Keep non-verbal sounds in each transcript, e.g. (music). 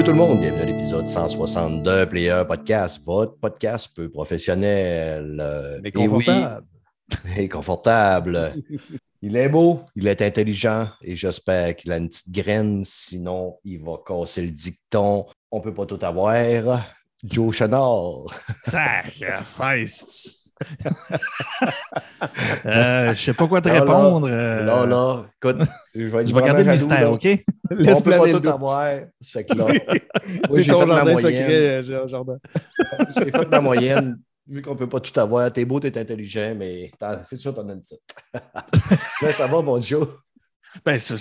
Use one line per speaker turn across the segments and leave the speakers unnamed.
Salut tout le monde, bienvenue à l'épisode 162 Player Podcast, votre podcast peu professionnel. euh,
Mais
et oui,
confortable. (laughs)
et confortable. (laughs) Il est beau, il est intelligent et j'espère qu'il a une petite graine, sinon il va casser le dicton. On peut pas tout avoir. Joe Chenard.
Sacrifice. Euh, je sais pas quoi te
Là, là,
répondre. euh,
Là, là, écoute, je vais,
Je vais garder le mystère,
là.
OK?
On
Laisse
peut pas tout avoir. Ça fait que là, (laughs)
C'est
j'ai
ton jardin
moyenne.
secret, euh, Jordan. (laughs)
J'ai fait ma moyenne. Vu qu'on ne peut pas tout avoir, t'es beau, t'es intelligent, mais c'est sûr, t'en as une petite. (laughs) Là, ça va, mon Joe?
Ben, ça-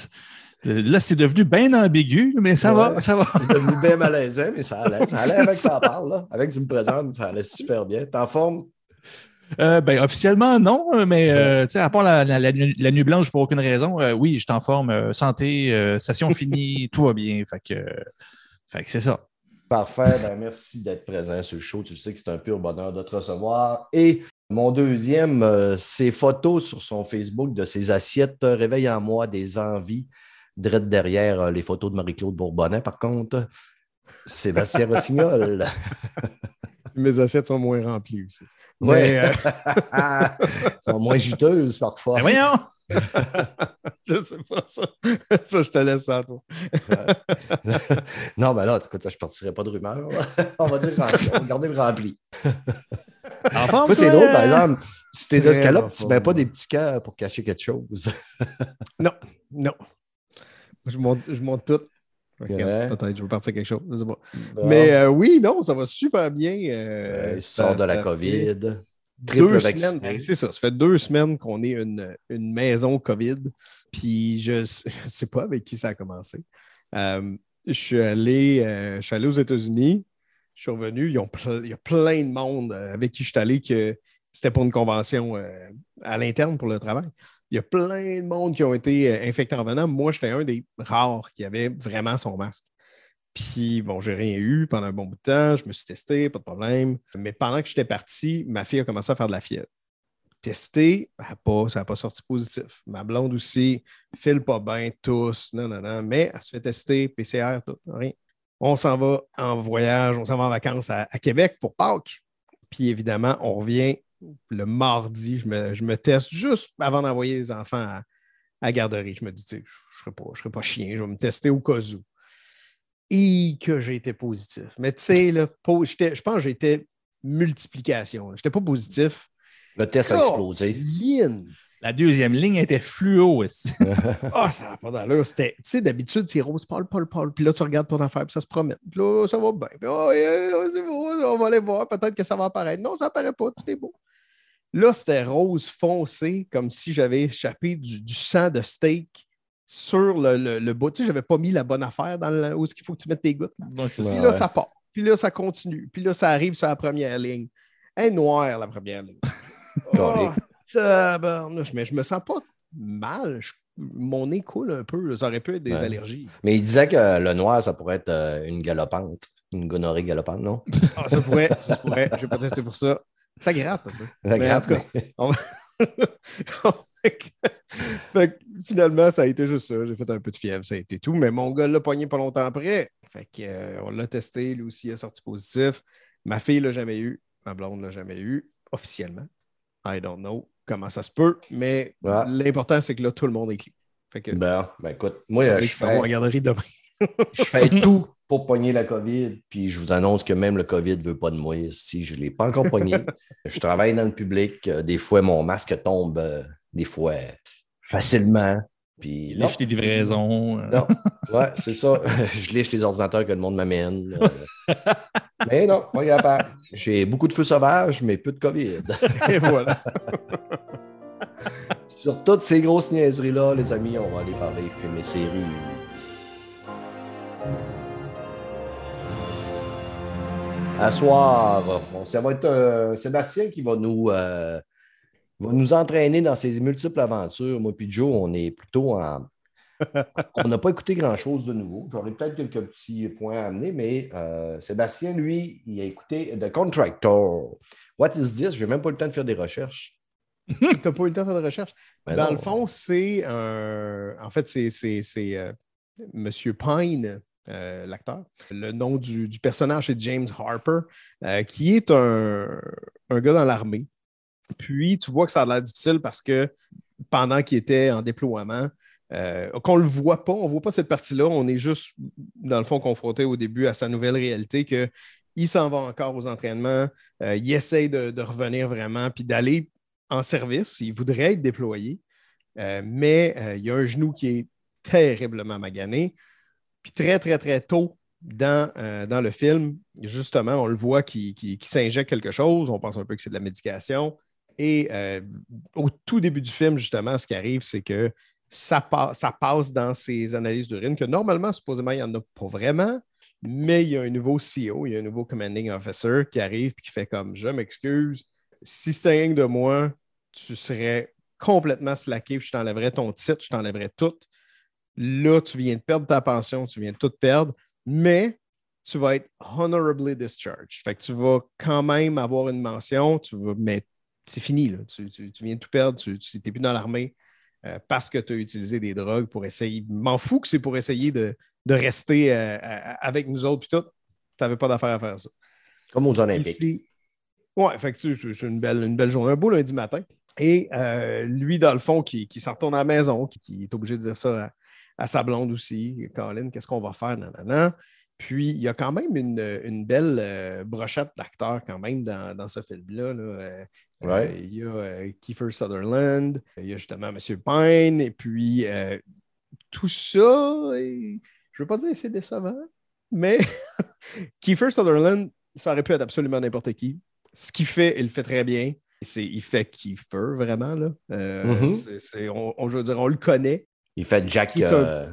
là, c'est devenu bien ambigu, mais ça
Ouais.
va, ça va.
C'est devenu bien malaisant, mais ça allait. Ça allait avec que t'en parles. Là. Avec que tu me présentes, ça allait super bien. T'es en forme?
Euh, ben, officiellement, non, mais euh, tu sais, à part la, la- la nuit la nuit blanche pour aucune raison, euh, oui, je suis en forme, euh, santé, euh, session finie, (laughs) tout va bien. Fait que, euh, fait que c'est ça.
Parfait. Ben, merci d'être présent sur le show. Tu sais que c'est un pur bonheur de te recevoir. Et mon deuxième, euh, ses photos sur son Facebook de ses assiettes euh, réveillent en moi des envies. Direct derrière euh, les photos de Marie-Claude Bourbonnais, par contre, Sébastien Rossignol. (laughs) (laughs)
Mes assiettes sont moins remplies aussi.
Ouais.
Mais, euh,
Elles (laughs) sont moins juteuses parfois.
Ben, voyons! (laughs)
je sais pas ça. Ça, je te laisse ça à toi. (laughs)
non, ben là, écoute, je ne partirai pas de rumeur. On va dire rempli. On va garder le rempli.
En forme,
Moi, c'est drôle, par exemple, sur tes escalopes, tu ne mets pas des petits cœurs pour cacher quelque chose.
Non. Je monte, je monte tout. Peut-être je vais partir quelque chose. Je sais pas.
Bon.
Mais euh, oui, non, ça va super bien.
Euh,
Euh,
il
ça-
sort de la
ça
COVID.
Deux semaines. ben, C'est ça. Ça fait deux semaines qu'on est une, une maison COVID. Puis je ne (laughs) sais pas avec qui ça a commencé. Euh, je, suis allé, je suis allé aux États-Unis. Je suis revenu. Ils ont ple- il y a plein de monde avec qui je suis allé que c'était pour une convention euh, à l'interne pour le travail. Il y a plein de monde qui ont été euh, infectés en venant. Moi, j'étais un des rares qui avait vraiment son masque. Puis, bon, j'ai rien eu pendant un bon bout de temps. Je me suis testé, pas de problème. Mais pendant que j'étais parti, ma fille a commencé à faire de la fièvre. Testé, pas, ça n'a pas sorti positif. Ma blonde aussi, file pas bien, tous, non, non, non. Mais elle se fait tester, PCR, tout, rien. On s'en va en voyage, on s'en va en vacances à, à Québec pour Pâques. Puis évidemment, on revient le mardi. Je me, je me teste juste avant d'envoyer les enfants à, à la garderie. Je me dis, tu sais, je ne serai, pas- je serai pas chien, je vais me tester au cas où et que j'ai été positif. Mais tu sais, je pense que j'étais multiplication. Je n'étais pas positif.
Le test a explosé.
La deuxième ligne était fluo. aussi. (laughs)
Ah, ça n'a pas d'allure. C'était, tu sais, d'habitude, c'est rose, Paul, Paul, Paul. Puis là, tu regardes ton affaire, puis ça se promène. Puis là, ça va bien. Puis, oh, yeah, c'est beau, on va aller voir. Peut-être que ça va apparaître. Non, ça apparaît pas. Tout est beau. Là, c'était rose foncé, comme si j'avais échappé du, du sang de steak sur le, le, le bout. Tu sais, j'avais pas mis la bonne affaire dans le, où est-ce qu'il faut que tu mettes tes gouttes.
Bon.
Puis là, ça part. Puis là, ça continue. Puis là, ça arrive sur la première ligne. Elle est noire, la première ligne. (laughs) Oh, tabarnouche. mais je me sens pas mal. Je- mon nez coule un peu. là. Ça aurait pu être des
Ouais.
allergies.
Mais il disait que le noir, ça pourrait être euh, une galopante. Une gonorrhée galopante, non?
Ah, ça pourrait, ça pourrait. Je vais pas tester pour ça. Ça gratte un peu.
Ça
Mais
gratte,
en tout cas, on va- (laughs) Fait que- finalement, ça a été juste ça. J'ai fait un peu de fièvre, ça a été tout. Mais mon gars l'a pogné pas longtemps après. Fait que, euh, on l'a testé, lui aussi il a sorti positif. Ma fille l'a jamais eu. Ma blonde l'a jamais eu, officiellement. I don't know comment ça se peut, mais
Ouais.
l'important, c'est que là, tout le monde est clean. Fait que,
Ben, ben écoute, moi,
on
euh, je
la
fais,
garderie demain.
Je fais tout pour pogner la COVID, puis je vous annonce que même le COVID ne veut pas de moi. Si je ne l'ai pas encore pogné, je travaille dans le public. euh, Des fois, mon masque tombe, euh, des fois, facilement. Puis,
Lèche tes livraisons. euh.
Non, ouais, c'est ça. (laughs) je lèche les ordinateurs que le monde m'amène. euh. (laughs) mais non, pas capable. J'ai beaucoup de feux sauvages, mais peu de COVID.
Et voilà. (laughs)
Sur toutes ces grosses niaiseries-là, les amis, on va aller parler films et séries. À soir, bon, ça va être euh, Sébastien qui va nous, euh, va nous entraîner dans ses multiples aventures. Moi puis Joe, on est plutôt en. (laughs) on n'a pas écouté grand-chose de nouveau. J'aurais peut-être quelques petits points à amener, mais euh, Sébastien, lui, il a écouté The Contractor. What is this? Je n'ai même pas eu le temps de faire des recherches. (laughs)
tu n'as pas eu le temps de faire des recherches?
Ben
Dans
non.
le fond, c'est un. En fait, c'est, Monsieur Pine, euh, l'acteur. Le nom du, personnage, c'est James Harper, euh, qui est un, un gars dans l'armée. Puis, tu vois que ça a l'air difficile parce que pendant qu'il était en déploiement, euh, qu'on ne le voit pas, on ne voit pas cette partie-là, on est juste, dans le fond, confronté au début à sa nouvelle réalité que il s'en va encore aux entraînements, euh, il essaye de, revenir vraiment, puis d'aller en service. Il voudrait être déployé, mais il y a un genou qui est terriblement magané. Puis très, très, très tôt dans, euh, dans le film, justement, on le voit qui s'injecte quelque chose. On pense un peu que c'est de la médication. Et euh, au tout début du film, justement, ce qui arrive, c'est que ça, pa- ça passe dans ses analyses d'urine, que normalement, supposément, il n'y en a pas vraiment, mais il y a un nouveau CEO, il y a un nouveau commanding officer qui arrive et qui fait comme Je m'excuse, si c'était rien de moi, tu serais complètement slacké, puis je t'enlèverais ton titre, je t'enlèverais tout. Là, tu viens de perdre ta pension, tu viens de tout perdre, mais tu vas être honorably discharged. Fait que tu vas quand même avoir une mention, tu vas, mais c'est fini, là. Tu, tu- tu viens de tout perdre, tu n'es plus dans l'armée euh, parce que tu as utilisé des drogues pour essayer. M'en fous que c'est pour essayer de, de rester euh, avec nous autres, puis tout. Tu n'avais pas d'affaire à faire ça.
Comme aux Olympiques.
Ouais, fait que c'est une belle, une belle journée, un beau lundi matin. Et euh, lui, dans le fond, qui, qui s'en retourne à la maison, qui, qui est obligé de dire ça à, sa blonde aussi. Colin, qu'est-ce qu'on va faire? Non. Puis, il y a quand même une, une belle euh, brochette d'acteurs quand même dans, dans ce film-là. là. Euh,
Ouais.
euh, il y a Kiefer Sutherland, il y a justement M. Pine, et puis tout ça, et- je ne veux pas dire que c'est décevant, mais (laughs) Kiefer Sutherland, ça aurait pu être absolument n'importe qui. Ce qu'il fait, il le fait très bien. C'est, il fait Kiefer, vraiment. Là. C'est- c'est- on, on- je veux dire, on le connaît.
Il fait Jack. euh,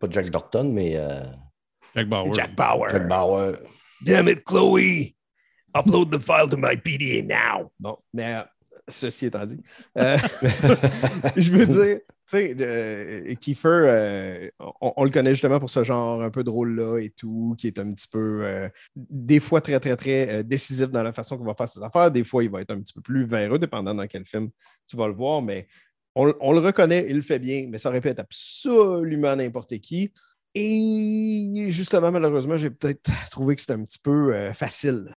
pas Jack Dorton, mais euh,
Jack Bauer.
Jack Bauer.
Jack Bauer.
Damn it, Chloe! Upload the file to my PDA now! Bon, mais euh, ceci étant dit, euh, (laughs) je veux dire, tu sais, euh, Kiefer, euh, on, on le connaît justement pour ce genre un peu drôle-là et tout, qui est un petit peu, euh, des fois très, très, très euh, décisif dans la façon qu'il va faire ses affaires. Des fois, il va être un petit peu plus véreux, dépendant dans quel film tu vas le voir, mais on, on le reconnaît, il le fait bien, mais ça aurait pu être absolument n'importe qui. Et justement, malheureusement, j'ai peut-être (laughs) trouvé que c'était un petit peu euh, facile.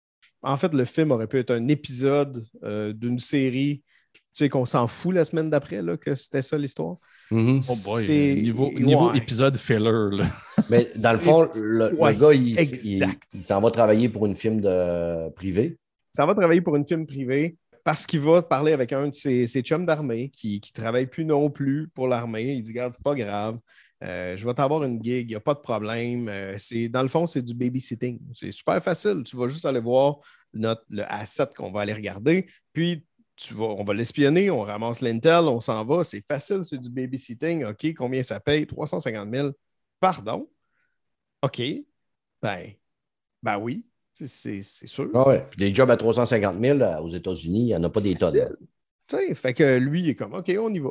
En fait, le film aurait pu être un épisode euh, d'une série, tu sais, qu'on s'en fout la semaine d'après, là, que c'était ça l'histoire.
Mhm.
Oh boy,
C'est-
niveau,
ouais.
épisode filler. Là. (laughs)
Mais dans le fond, le, gars, il, il-
exact.
il s'en va travailler pour une film de privé.
Ça va travailler pour une film privée parce qu'il va parler avec un de ses, chums d'armée qui ne travaille plus non plus pour l'armée. Il dit Regarde, c'est pas grave. Euh, je vais t'avoir une gig, il n'y a pas de problème. Euh, dans le fond, c'est du babysitting. C'est super facile. Tu vas juste aller voir notre, le asset qu'on va aller regarder. Puis, on va l'espionner, on ramasse l'intel, on s'en va. C'est facile, c'est du babysitting. OK, combien ça paye? 350 000. Pardon? OK. Ben, ben oui, c'est, sûr.
Ah ouais. Puis des jobs à 350 000 euh, aux États-Unis, il n'y en a pas des tonnes.
Facile. Tu sais, fait que lui, il est comme, OK, on y va.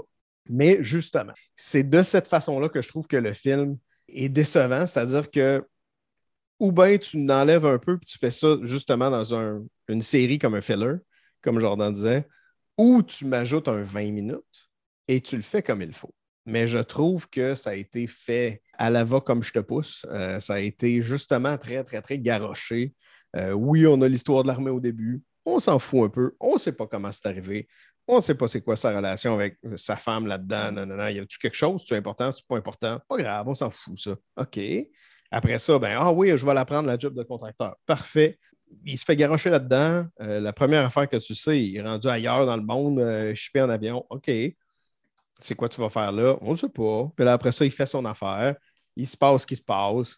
Mais justement, c'est de cette façon-là que je trouve que le film est décevant, c'est-à-dire que ou bien tu l'enlèves un peu puis tu fais ça justement dans un- une série comme un filler, comme Jordan disait, ou tu m'ajoutes un 20 minutes et tu le fais comme il faut. Mais je trouve que ça a été fait à la va comme je te pousse. Euh, ça a été justement très, très, très garoché. Euh, oui, on a l'histoire de l'armée au début. On s'en fout un peu. On ne sait pas comment c'est arrivé. On ne sait pas c'est quoi sa relation avec euh, sa femme là-dedans. Non, non, non. Y a-tu quelque chose? C'est important? C'est pas important? Pas grave, on s'en fout, ça. OK. Après ça, ben, ah oui, je vais la prendre, la job de contracteur. Parfait. Il se fait garocher là-dedans. Euh, la première affaire que tu sais, il est rendu ailleurs dans le monde, chippé en avion. OK. C'est quoi tu vas faire là? On ne sait pas. Puis là, après ça, il fait son affaire. Il se passe ce qui se passe.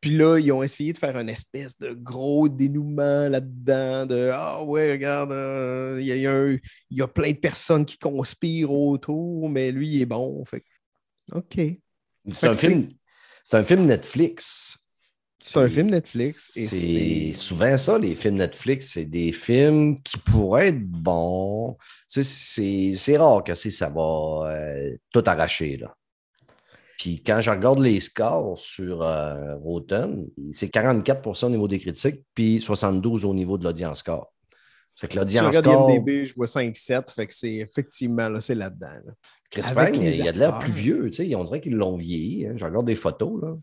Puis là, ils ont essayé de faire une espèce de gros dénouement là-dedans, de Ah ouais, regarde, euh, il y, a- y a un- il y a plein de personnes qui conspirent autour, mais lui, il est bon. Fait OK.
C'est un, film, un film Netflix.
C'est un film Netflix. Et
C'est souvent ça, les films Netflix, c'est des films qui pourraient être bons. C'est rare que ça va euh, tout arracher. Là. Puis quand je regarde les scores sur euh, Rotten, c'est 44% au niveau des critiques, puis 72% au niveau de l'audience score. Fait que l'audience score,
IMDb, je vois 5-7, fait que c'est effectivement là, c'est là-dedans. là.
Chris il a de l'air plus vieux. Tu sais, on dirait qu'ils l'ont vieilli. hein. Je regarde des photos. Là.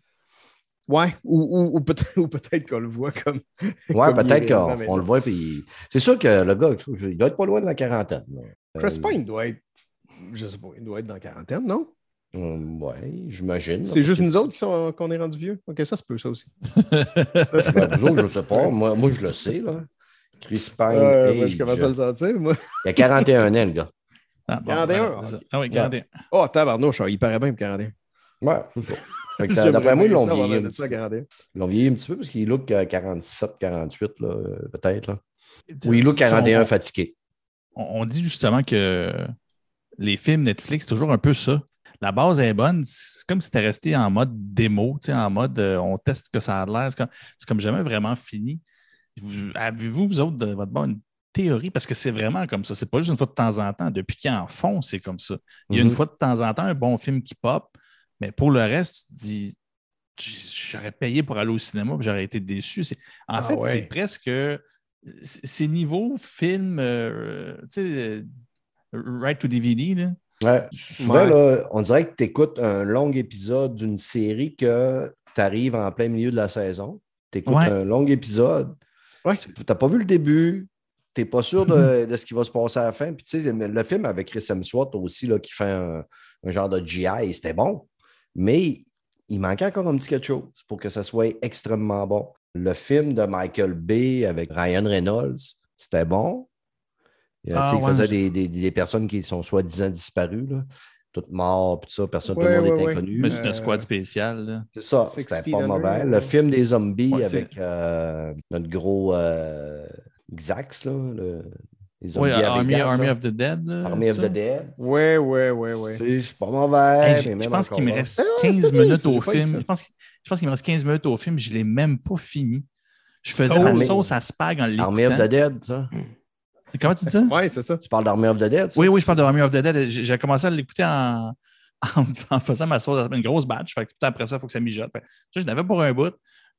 Ouais, ou, ou- ou peut-être (laughs) ou peut-être qu'on le voit comme.
Ouais, peut-être qu'on le voit. Puis... C'est sûr que le gars, il doit être pas loin de la quarantaine.
Chris
Euh,
Pine doit être. Je sais pas, il doit être dans la quarantaine, non?
Hum, ouais, j'imagine.
C'est juste nous autres qui sont- qu'on est rendus vieux. Ok, ça se peut, ça aussi. (laughs)
Ben, nous autres, je ne sais pas. Moi, moi, je le sais. Là. Chris Pine.
Euh, moi, je commence à le sentir, moi.
Il a 41 ans, le gars.
Ah, bon,
41,
ben, c'est ça.
ok.
Ah oui, 41.
Oh, tabarnouche, il paraît bien pour 41.
Ouais, (laughs)
J'aimerais
D'après moi, ils l'ont vieilli,
l'air
un
de ça à
petit-
41.
ils l'ont vieilli un petit peu parce qu'il look à 47, 48, là, euh, peut-être. Là.
Tu-
Ou il look
tu sais,
41
on-
fatigué.
on, dit justement que les films Netflix, c'est toujours un peu ça. La base est bonne. C'est comme si c'était resté en mode démo, tu sais, en mode euh, on teste que ça a l'air. C'est comme, c'est comme jamais vraiment fini. Vous- Avez-vous, vous autres, de votre bord, une théorie? Parce que c'est vraiment comme ça. C'est pas juste une fois de temps en temps. Depuis qu'ils en font, c'est comme ça. Il y a une fois de temps en temps un bon film qui pop, mais pour le reste, tu te dis j'aurais payé pour aller au cinéma et j'aurais été déçu. En
Ah
fait,
ouais.
c'est presque. C'est niveau film, euh, tu sais, euh, right to DVD. Là.
Ouais. Souvent,
Ouais.
là, on dirait que tu écoutes un long épisode d'une série que tu arrives en plein milieu de la saison. Tu écoutes un long épisode.
Ouais.
Tu n'as pas vu le début. Tu n'es pas sûr de, (laughs) de ce qui va se passer à la fin. Puis, tu sais, le film avec Chris Hemsworth aussi, là, qui fait un, un genre de GI, c'était bon. Mais il manquait encore un petit quelque chose pour que ça soit extrêmement bon. Le film de Michael Bay avec Ryan Reynolds, c'était bon. Euh,
Ah,
il
ouais,
faisait des, des- des personnes qui sont soi-disant disparues, là, toutes mortes, puis tout ça, personne,
Ouais,
tout le monde
ouais,
est
ouais.
inconnu.
Mais c'est un
Euh,
squad spécial. là.
C'est ça, c'était pas mauvais.
ouais.
Le film des zombies avec euh, notre gros euh, Xax, là, le, les
Oui, Army,
Vegas,
Army of the Dead. là,
Army of the Dead.
Ouais, ouais, ouais, ouais.
C'est c'est pas mauvais.
Hey, je- je pense qu'il me reste
Ah ouais,
15
c'était bien,
minutes au
pas
film. Je pense, je pense qu'il me reste 15 minutes au film. Je ne l'ai même pas fini. Je faisais
Oh,
la sauce à spag en
Army of the
l'écoutant.
Dead, ça.
Comment tu dis ça?
Ouais, c'est ça.
Tu parles d'Army of the Dead, ça?
Oui, oui, je parle de Army of the Dead. J'ai commencé à l'écouter en, en, (laughs) en faisant ma sauce, une grosse batch. Fait que, après ça, il faut que ça mijote. Fait je l'avais pour un bout.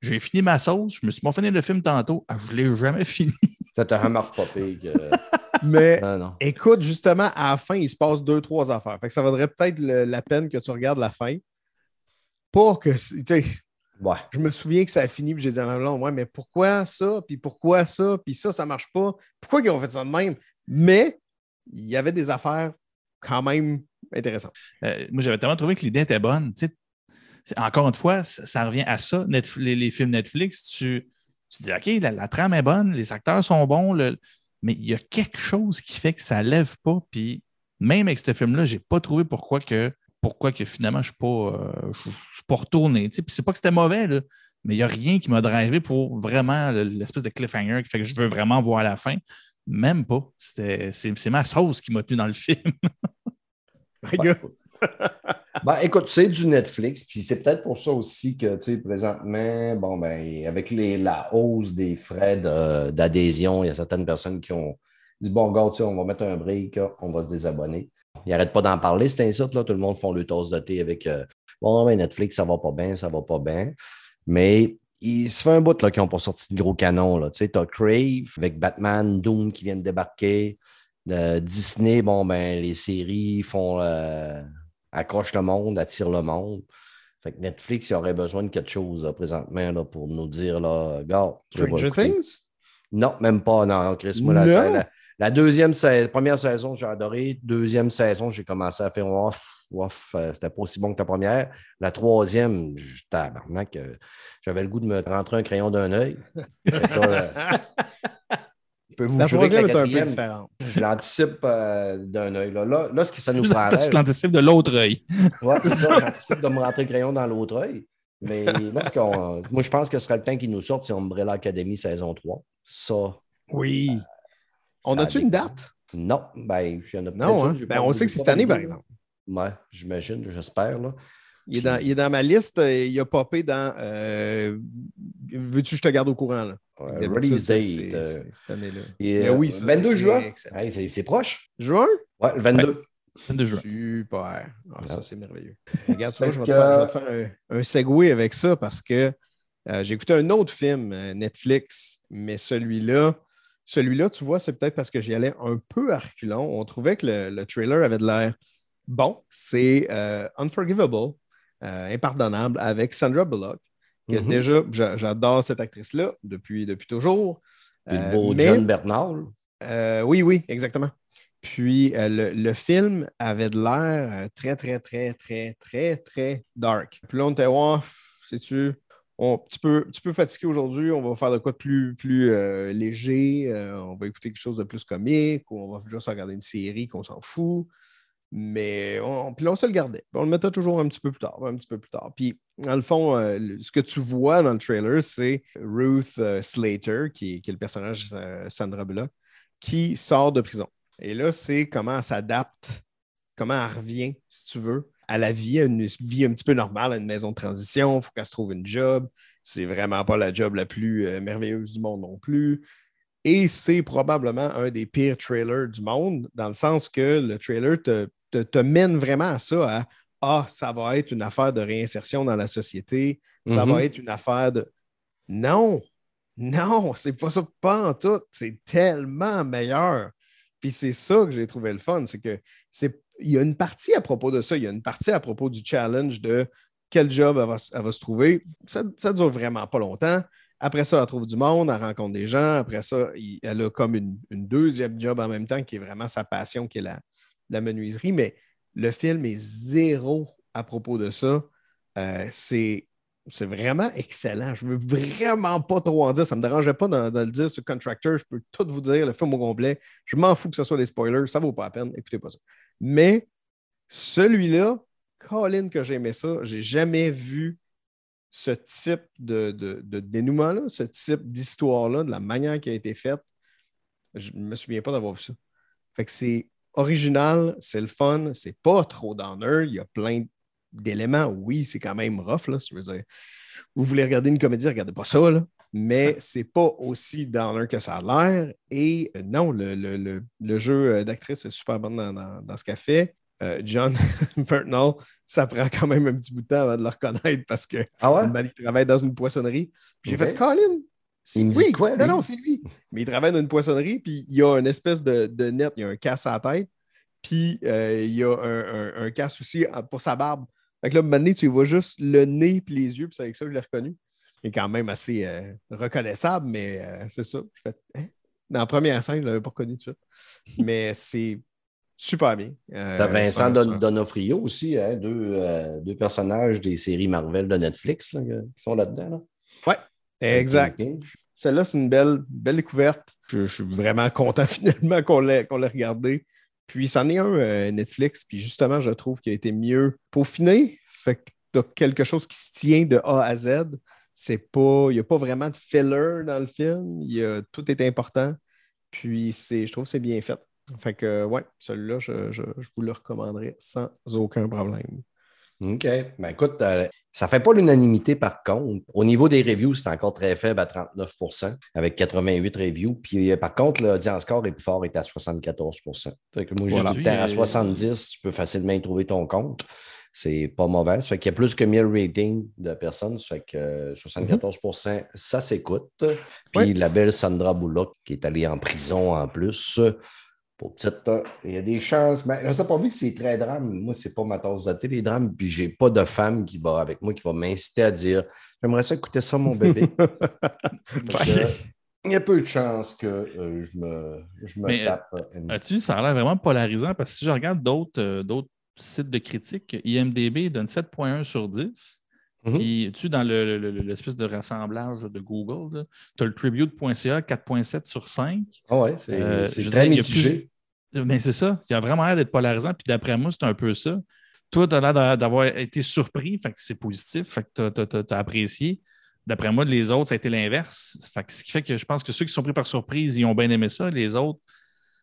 J'ai fini ma sauce. Je me suis pas fini le film tantôt. Ah, je ne l'ai jamais (laughs) fini.
Ça te remarque pas pire que- (laughs)
Mais
Non, non.
écoute, justement, à la fin, il se passe deux, trois affaires. Fait que ça vaudrait peut-être la peine que tu regardes la fin. Pas que. Tu sais,
Ouais.
je me souviens que ça a fini, puis j'ai dit à ma blonde, ouais, mais pourquoi ça, puis pourquoi ça, puis ça, ça marche pas. Pourquoi ils ont fait ça de même? Mais il y avait des affaires quand même intéressantes.
Euh, moi, j'avais tellement trouvé que l'idée était bonne. Tu sais, encore une fois, ça, ça revient à ça. Les, les films Netflix, tu, tu dis OK, la, la trame est bonne, les acteurs sont bons, le- mais il y a quelque chose qui fait que ça ne lève pas. Puis même avec ce film-là, je n'ai pas trouvé pourquoi que, pourquoi que finalement je ne suis, pas, euh, je- je suis pas retourné. Tu sais, Puis c'est pas que c'était mauvais, là, mais il n'y a rien qui m'a drivé pour vraiment le- l'espèce de cliffhanger qui fait que je veux vraiment voir la fin. Même pas. C'était- C'est c'est ma sauce qui m'a tenu dans le film. (laughs)
My God.
Ben, écoute, c'est du Netflix, puis c'est peut-être pour ça aussi que, tu sais, présentement, bon, ben, avec les, la hausse des frais d'adhésion, il y a certaines personnes qui ont dit, bon, gars, tu sais, on va mettre un break, on va se désabonner. Ils n'arrêtent pas d'en parler, c'est ainsi, là, tout le monde font le tasse de thé avec, euh, bon, ben, Netflix, ça va pas bien, ça va pas bien. Mais il se fait un bout, là, qu'ils n'ont pas sorti de gros canons, là. Tu sais, t'as Crave avec Batman, Doom qui viennent débarquer. De Disney, bon, ben, les séries font. euh, accrochent le monde, attirent le monde. Fait que Netflix, il aurait besoin de quelque chose là, présentement là, pour nous dire, là, gars,
Stranger. Things?
Non, même pas. Non, Chris, moi, la,
Non?
la- la deuxième sa- première saison, j'ai adoré. Deuxième saison, j'ai commencé à faire off, off. euh, C'était pas aussi bon que la première. La troisième, tabarnak, euh, j'avais le goût de me rentrer un crayon d'un œil. (laughs) je peux vous
La
jurer que
est un peu différente.
Je l'anticipe euh, d'un œil. Là. Là, là, ce que ça nous (laughs)
tu
prendrait.
l'anticipes de l'autre œil.
Ouais, c'est ça, (laughs) j'anticipe de me rentrer le crayon dans l'autre œil. Mais là, ce qu'on- moi, je pense que ce serait le temps qu'ils nous sortent, c'est Umbrella Academy saison 3. Ça.
Oui. On
ça
a-tu une date?
Non, ben, il y en a peut-être
Non, hein? Ben, on sait que c'est cette année, par exemple.
Ouais, j'imagine, j'espère. Là.
Il est, dans, il est dans ma liste. euh, Il a popé dans. euh, Veux-tu que je te garde au courant? Là?
Ouais, release date. euh,
cette année-là.
et,
Mais oui, ça,
22
c'est
juin? Hey, c'est- c'est proche.
Juin?
Ouais, le 22.
de juin.
Super. Ah, ça, c'est merveilleux. (laughs) Regarde, tu vois, je vais
que-
te faire, je vais te faire un, un segue avec ça parce que euh, j'ai écouté un autre film euh, Netflix, mais celui-là, celui-là, tu vois, c'est peut-être parce que j'y allais un peu à reculons. On trouvait que le, le trailer avait de l'air bon. C'est euh, Unforgivable, euh, impardonnable, avec Sandra Bullock. Que
Mhm.
déjà, j'a- j'adore cette actrice-là depuis, depuis toujours.
Puis
Euh,
le beau
mais-
John Bernal.
euh, oui, oui, exactement. Puis euh, le, le film avait de l'air très, très, très, très, très, très dark. Puis là, on était, ouais, sais-tu, on, petit, peu, petit peu fatigué aujourd'hui, on va faire de quoi de plus, plus euh, léger, euh, on va écouter quelque chose de plus comique, ou on va juste regarder une série qu'on s'en fout. Mais on, puis là, on se le gardait. On le mettait toujours un petit peu plus tard, un petit peu plus tard. Puis, dans le fond, euh, ce que tu vois dans le trailer, c'est Ruth euh, Slater, qui, est- le personnage euh, Sandra Bullock, qui sort de prison. Et là, c'est comment elle s'adapte, comment elle revient, si tu veux, à la vie, à une vie un petit peu normale, à une maison de transition. Il faut qu'elle se trouve une job. C'est vraiment pas la job la plus merveilleuse du monde non plus. Et c'est probablement un des pires trailers du monde, dans le sens que le trailer te, te- te mène vraiment à ça, à Ah, ça va être une affaire de réinsertion dans la société, ça
Mhm.
va être une affaire de. Non, non, c'est pas ça, pas en tout. C'est tellement meilleur. Puis c'est ça que j'ai trouvé le fun, c'est que c'est. Il y a une partie à propos de ça, il y a une partie à propos du challenge de quel job elle va, elle va se trouver. Ça, ça dure vraiment pas longtemps. Après ça, elle trouve du monde, elle rencontre des gens. Après ça, il- elle a comme une, une deuxième job en même temps qui est vraiment sa passion, qui est la, la menuiserie. Mais le film est zéro à propos de ça. Euh, c'est, c'est vraiment excellent. Je ne veux vraiment pas trop en dire. Ça ne me dérangeait pas de, de le dire sur Contractor. Je peux tout vous dire, le film au complet. Je m'en fous que ce soit des spoilers. Ça ne vaut pas la peine. Écoutez pas ça. Mais celui-là, Colin, que j'aimais ça. J'ai jamais vu ce type de, de- de dénouement-là, ce type d'histoire-là, de la manière qui a été faite. Je ne me souviens pas d'avoir vu ça. Fait que c'est original, c'est le fun, c'est pas trop downer. Il y a plein d'éléments. Oui, c'est quand même rough, là. Je veux dire, vous voulez regarder une comédie, regardez pas ça, là. Mais c'est pas aussi downer que ça a l'air. Et euh, non, le, le- le- le jeu euh, d'actrice est super bon dans, dans- dans ce qu'elle fait. Euh, John (laughs) Burtnell, ça prend quand même un petit bout de temps avant de le reconnaître parce que
Ah ouais?
il travaille dans une poissonnerie. Puis J'ai fait Colin.
Il me dit
Oui,
quoi,
non,
lui?
non, c'est lui. (laughs) Mais il travaille dans une poissonnerie, puis il y a une espèce de, de net, il y a un casse à la tête, puis euh, il y a un, un- un casse aussi en- pour sa barbe. Fait que là, maintenant, tu vois juste le nez puis les yeux, puis c'est avec ça que je l'ai reconnu. Il est quand même assez euh, reconnaissable, mais euh, c'est ça. Je fais, hein? Dans la première scène, je ne l'avais pas reconnu tout de suite. Mais c'est super bien. Euh,
T'as Vincent Don- Donofrio aussi, hein, deux, euh, deux personnages des séries Marvel de Netflix là, qui sont là-dedans. là.
Exact. Celle-là, c'est une belle, belle découverte. Je, je suis vraiment (laughs) content finalement qu'on l'ait l'ait regardé. Puis, c'en est un euh, Netflix, puis justement, je trouve qu'il a été mieux peaufiné. Fait que tu as quelque chose qui se tient de A à Z. C'est pas, il n'y a pas vraiment de filler dans le film. Il y a- tout est important. Puis, c'est, je trouve que c'est bien fait. Fait que, ouais, celui-là, je, je- je vous le recommanderais sans aucun problème.
OK. Ben écoute, euh, ça ne fait pas l'unanimité par contre. Au niveau des reviews, c'est encore très faible à 39% avec 88 reviews. Puis euh, par contre, l'audience score est plus fort, est à 74 Fait que moi, j'ai
Voilà.
dit, à
Euh,
70, tu peux facilement y trouver ton compte. C'est pas mauvais. Ça fait qu'il y a plus que 1000 ratings de personnes. Ça fait que euh, 74% ça s'écoute. Puis
Ouais.
la belle Sandra Bullock qui est allée en prison en plus. Pour petite, euh, il y a des chances. Mais je ne sais pas vu que c'est très drame. Moi, c'est pas ma tasse de thé, les drames. Puis j'ai pas de femme qui va avec moi qui va m'inciter à dire J'aimerais ça écouter ça, mon bébé. (laughs) Il y a peu de chances que euh, je me, je me
Mais, euh,
tape. une-
As-tu, ça a l'air vraiment polarisant parce que si je regarde d'autres euh, d'autres sites de critiques, IMDB donne 7.1 sur 10.
Mhm.
Puis, tu dans le- le- le- l'espèce de rassemblage de Google, tu as le tribute.ca 4.7 sur 5.
Ah ouais, c'est
Euh,
très mitigé.
Mais c'est ça. Il y a vraiment l'air d'être polarisant. Puis d'après moi, c'est un peu ça. Toi, tu as l'air d'a- d'avoir été surpris, fait que c'est positif, fait que tu as, apprécié. D'après moi, les autres, ça a été l'inverse. Fait que ce qui fait que je pense que ceux qui sont pris par surprise, ils ont bien aimé ça. Les autres,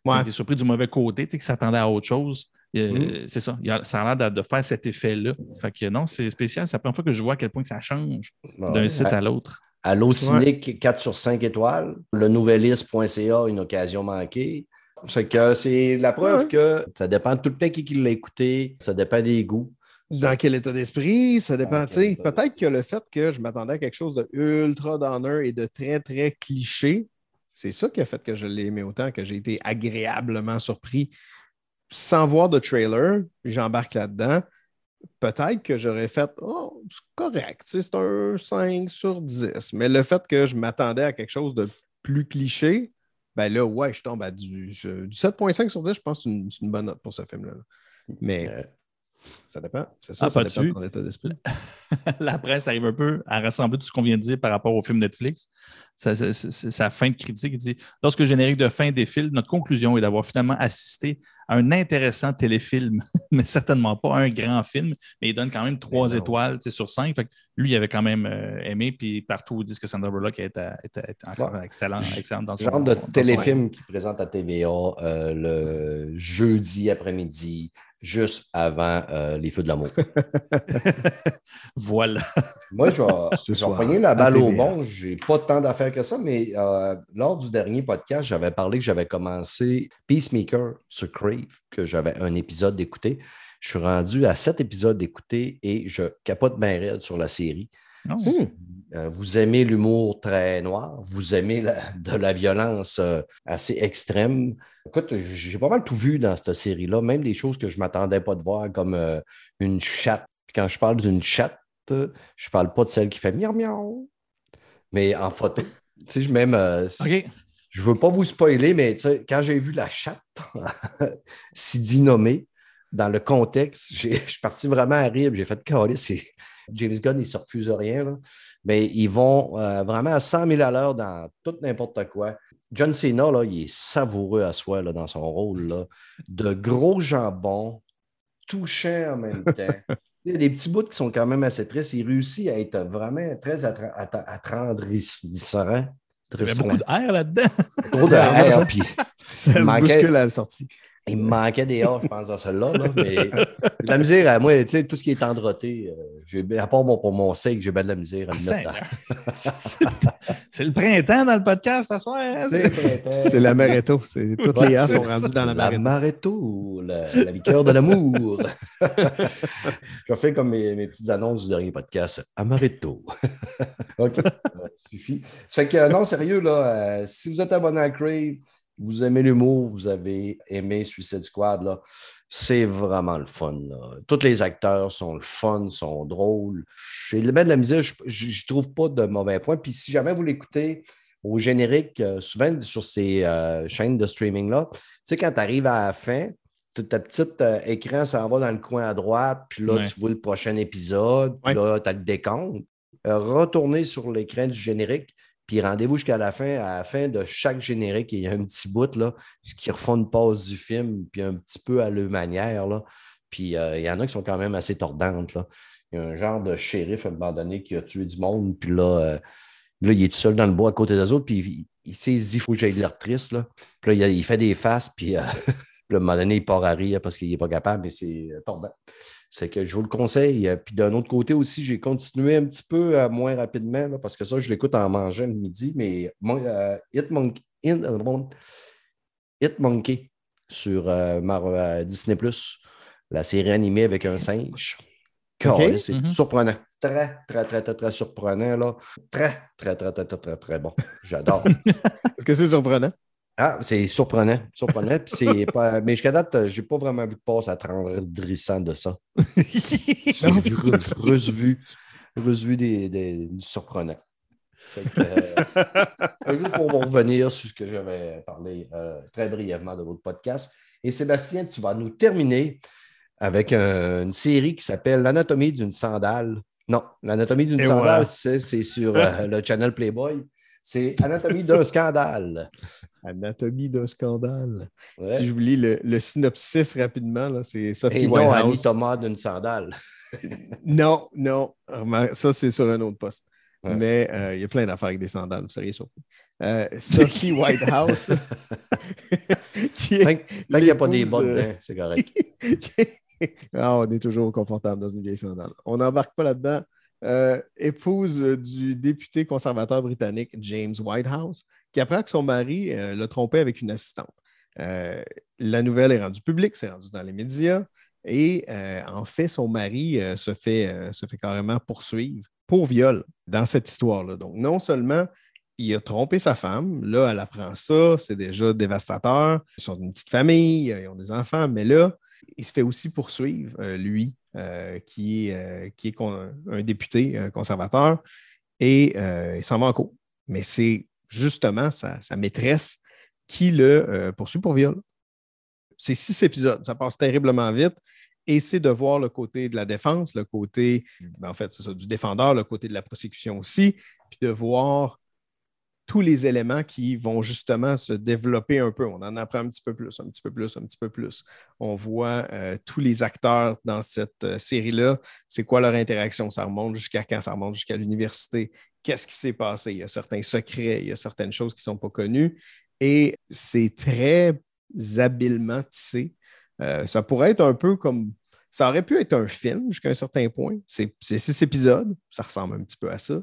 Ouais.
ont été surpris du mauvais côté, tu sais, qui s'attendaient à autre chose. Euh, C'est ça. Il y a- ça a l'air de, de faire cet effet-là. Fait que non, c'est spécial. C'est la première fois que je vois à quel point que ça change d'un site à l'autre.
Allo Cynique, 4 sur 5 étoiles. Le nouveliste.ca, une occasion manquée. C'est que c'est la preuve
Ouais.
que ça dépend tout le temps qui, qui l'a écouté, ça dépend des goûts.
Dans quel état d'esprit, ça dépend. Tu sais, Peut-être que le fait que je m'attendais à quelque chose de ultra downer et de très, très cliché, c'est ça qui a fait que je l'ai aimé autant, que j'ai été agréablement surpris. Sans voir de trailer, j'embarque là-dedans. Peut-être que j'aurais fait Oh, c'est correct, tu sais, c'est un 5 sur 10. Mais le fait que je m'attendais à quelque chose de plus cliché, ben là, ouais, je tombe à du, du 7,5 sur 10, je pense que c'est une, c'est une bonne note pour ce film-là. Mais
Euh,
ça dépend. C'est ça,
Ah,
ça
pas
dépend de ton état d'esprit. (laughs)
la presse arrive un peu à rassembler tout ce qu'on vient de dire par rapport au film Netflix. Sa fin de critique. Il dit Lorsque le générique de fin défile, notre conclusion est d'avoir finalement assisté à un intéressant téléfilm, (laughs) mais certainement pas un grand film. Mais il donne quand même trois étoiles sur cinq. Fait que lui, il avait quand même euh, aimé. Puis partout, ils disent que Sandra Bullock était- était encore excellent, excellente dans son
genre de
dans
téléfilm qui présente à TVA euh, le jeudi après-midi, juste avant euh, Les Feux de l'amour. (laughs)
Voilà.
Moi, je vais, (laughs) pogner la balle au bon. J'ai pas tant d'affaires que ça, mais euh, lors du dernier podcast, j'avais parlé que j'avais commencé Peacemaker sur Crave, que j'avais un épisode d'écouter. Je suis rendu à sept épisodes d'écouter et je capote bien raide sur la série.
Non.
Euh, vous aimez l'humour très noir, vous aimez la- (laughs) de la violence euh, assez extrême. Écoute, j'ai pas mal tout vu dans cette série-là, même des choses que je ne m'attendais pas de voir, comme euh, une chatte. Puis Quand je parle d'une chatte, je ne parle pas de celle qui fait miaou miaou, mais en photo. Tu sais, je- même, euh,
OK.
je ne veux pas vous spoiler, mais quand j'ai vu la chatte, (laughs) Sidi nommée, dans le contexte, (laughs) je suis parti vraiment à rire. J'ai fait caler, c'est James Gunn, il ne se refuse rien. là. Mais ils vont euh, vraiment à 100 000 à l'heure dans tout n'importe quoi. John Cena, là, il est savoureux à soi là, dans son rôle. Là. De gros jambons, touchant en même (laughs) temps. Il y a des petits bouts qui sont quand même assez tristes. Il réussit à être vraiment très attendrissant.
Il y avait beaucoup d'air là-dedans.
Trop de (laughs) air, puis
Ça se bouscule à la sortie.
Il me manquait des A, je pense, dans celle-là. là, (laughs) mais de la misère, à moi, tu sais, tout ce qui est tendroté, euh, à part mon, pour mon steak, j'ai bien de la misère à mettre
Seigneur. (laughs) C'est- le printemps dans le podcast ce soir. hein?
C'est l'amaretto. C'est- Toutes
Ouais,
les A sont rendues dans
La
l'amaretto.
Amaretto, la, la liqueur de l'amour. (laughs) je fais comme mes, mes petites annonces du dernier podcast. Amaretto. OK, ça suffit. Ça fait que, non, sérieux, là, euh, si vous êtes abonné à Crave, vous aimez l'humour, vous avez aimé Suicide Squad, là, c'est vraiment le fun. là. Tous les acteurs sont le fun, sont drôles. J'ai le de la misère, je ne trouve pas de mauvais points. Puis si jamais vous l'écoutez au générique, euh, souvent sur ces euh, chaînes de streaming-là, tu sais, quand tu arrives à la fin, ta petite euh, écran s'en va dans le coin à droite, puis là,
Ouais.
tu vois le prochain épisode, puis là, tu as le décompte. Euh, retournez sur l'écran du générique, puis rendez-vous jusqu'à la fin. À la fin de chaque générique, il y a un petit bout là, qui refont une pause du film, puis un petit peu à leur manière. Là. Puis euh, il y en a qui sont quand même assez tordantes. Là. Il y a un genre de shérif à un moment donné qui a tué du monde, puis là, euh, là il est tout seul dans le bois à côté des autres, puis il, il, sait, il faut que j'aille l'air triste. Là. Puis là, il, fait des faces, puis euh, (laughs) à un moment donné, il part à rire parce qu'il n'est pas capable, mais c'est euh, tordant. C'est que je vous le conseille. Euh, Puis d'un autre côté aussi, j'ai continué un petit peu euh, moins rapidement, là, parce que ça, je l'écoute en mangeant le midi, mais euh, Monkey, In- euh, Monkey sur euh, euh, Disney+, la série animée avec un singe. C'est
Mhm.
surprenant. Très, très, très, très, très surprenant. Là. Très, très, très, très, très, très, très bon. J'adore. (laughs)
Est-ce que c'est surprenant?
Ah, c'est surprenant. Surprenant. (laughs) Pas... Mais jusqu'à date, je n'ai pas vraiment vu de passe attendrissant de ça. (laughs) J'ai vu, re- revu, revu des, des, du surprenant. Fait que, euh, juste pour vous revenir sur ce que j'avais parlé euh, très brièvement de votre podcast. Et Sébastien, tu vas nous terminer avec un- une série qui s'appelle L'anatomie d'une sandale. Non, l'anatomie d'une sandale, c'est sur euh, le channel Playboy. C'est Anatomie d'un (laughs) scandale.
Anatomie d'un scandale.
Ouais.
Si je vous lis le, le synopsis rapidement, c'est Sophie
Et non Annie
Whitehouse.
Thomas d'une sandale. (laughs)
Non, non. Ça, c'est sur un autre poste.
Ouais.
Mais euh, il y a plein d'affaires avec des sandales, vous seriez surpris. Euh, (laughs) Sophie Whitehouse. (laughs) qui est
Tant qu'il n'y a pas des bottes
euh,
dedans, c'est correct.
ah, on est toujours confortable dans une vieille sandale. On n'embarque pas là-dedans. Euh, épouse euh, du député conservateur britannique James Whitehouse, qui apprend que son mari euh, l'a trompé avec une assistante. La nouvelle est rendue publique, c'est rendu dans les médias, et en fait, son mari se, fait, se fait carrément poursuivre pour viol dans cette histoire-là. Donc, non seulement il a trompé sa femme, là, elle apprend ça, c'est déjà dévastateur. Ils sont une petite famille, ils ont des enfants, mais là, il se fait aussi poursuivre, lui, qui est, euh, qui est con- un député euh, conservateur, et euh, il s'en va en cours. Mais c'est justement sa, sa maîtresse qui le euh, poursuit pour viol. C'est six épisodes, ça passe terriblement vite. Et c'est de voir le côté de la défense, le côté, ben, en fait, c'est ça, du défendeur, le côté de la prosécution aussi, puis de voir tous les éléments qui vont justement se développer un peu. On en apprend un petit peu plus, un petit peu plus, un petit peu plus. On voit euh, tous les acteurs dans cette euh, série-là. C'est quoi leur interaction? Ça remonte jusqu'à quand? Ça remonte jusqu'à l'université. Qu'est-ce qui s'est passé? Il y a certains secrets, il y a certaines choses qui ne sont pas connues. Et c'est très habilement tissé. Euh, ça pourrait être un peu comme. Ça aurait pu être un film jusqu'à un certain point. C'est six épisodes. Ça ressemble un petit peu à ça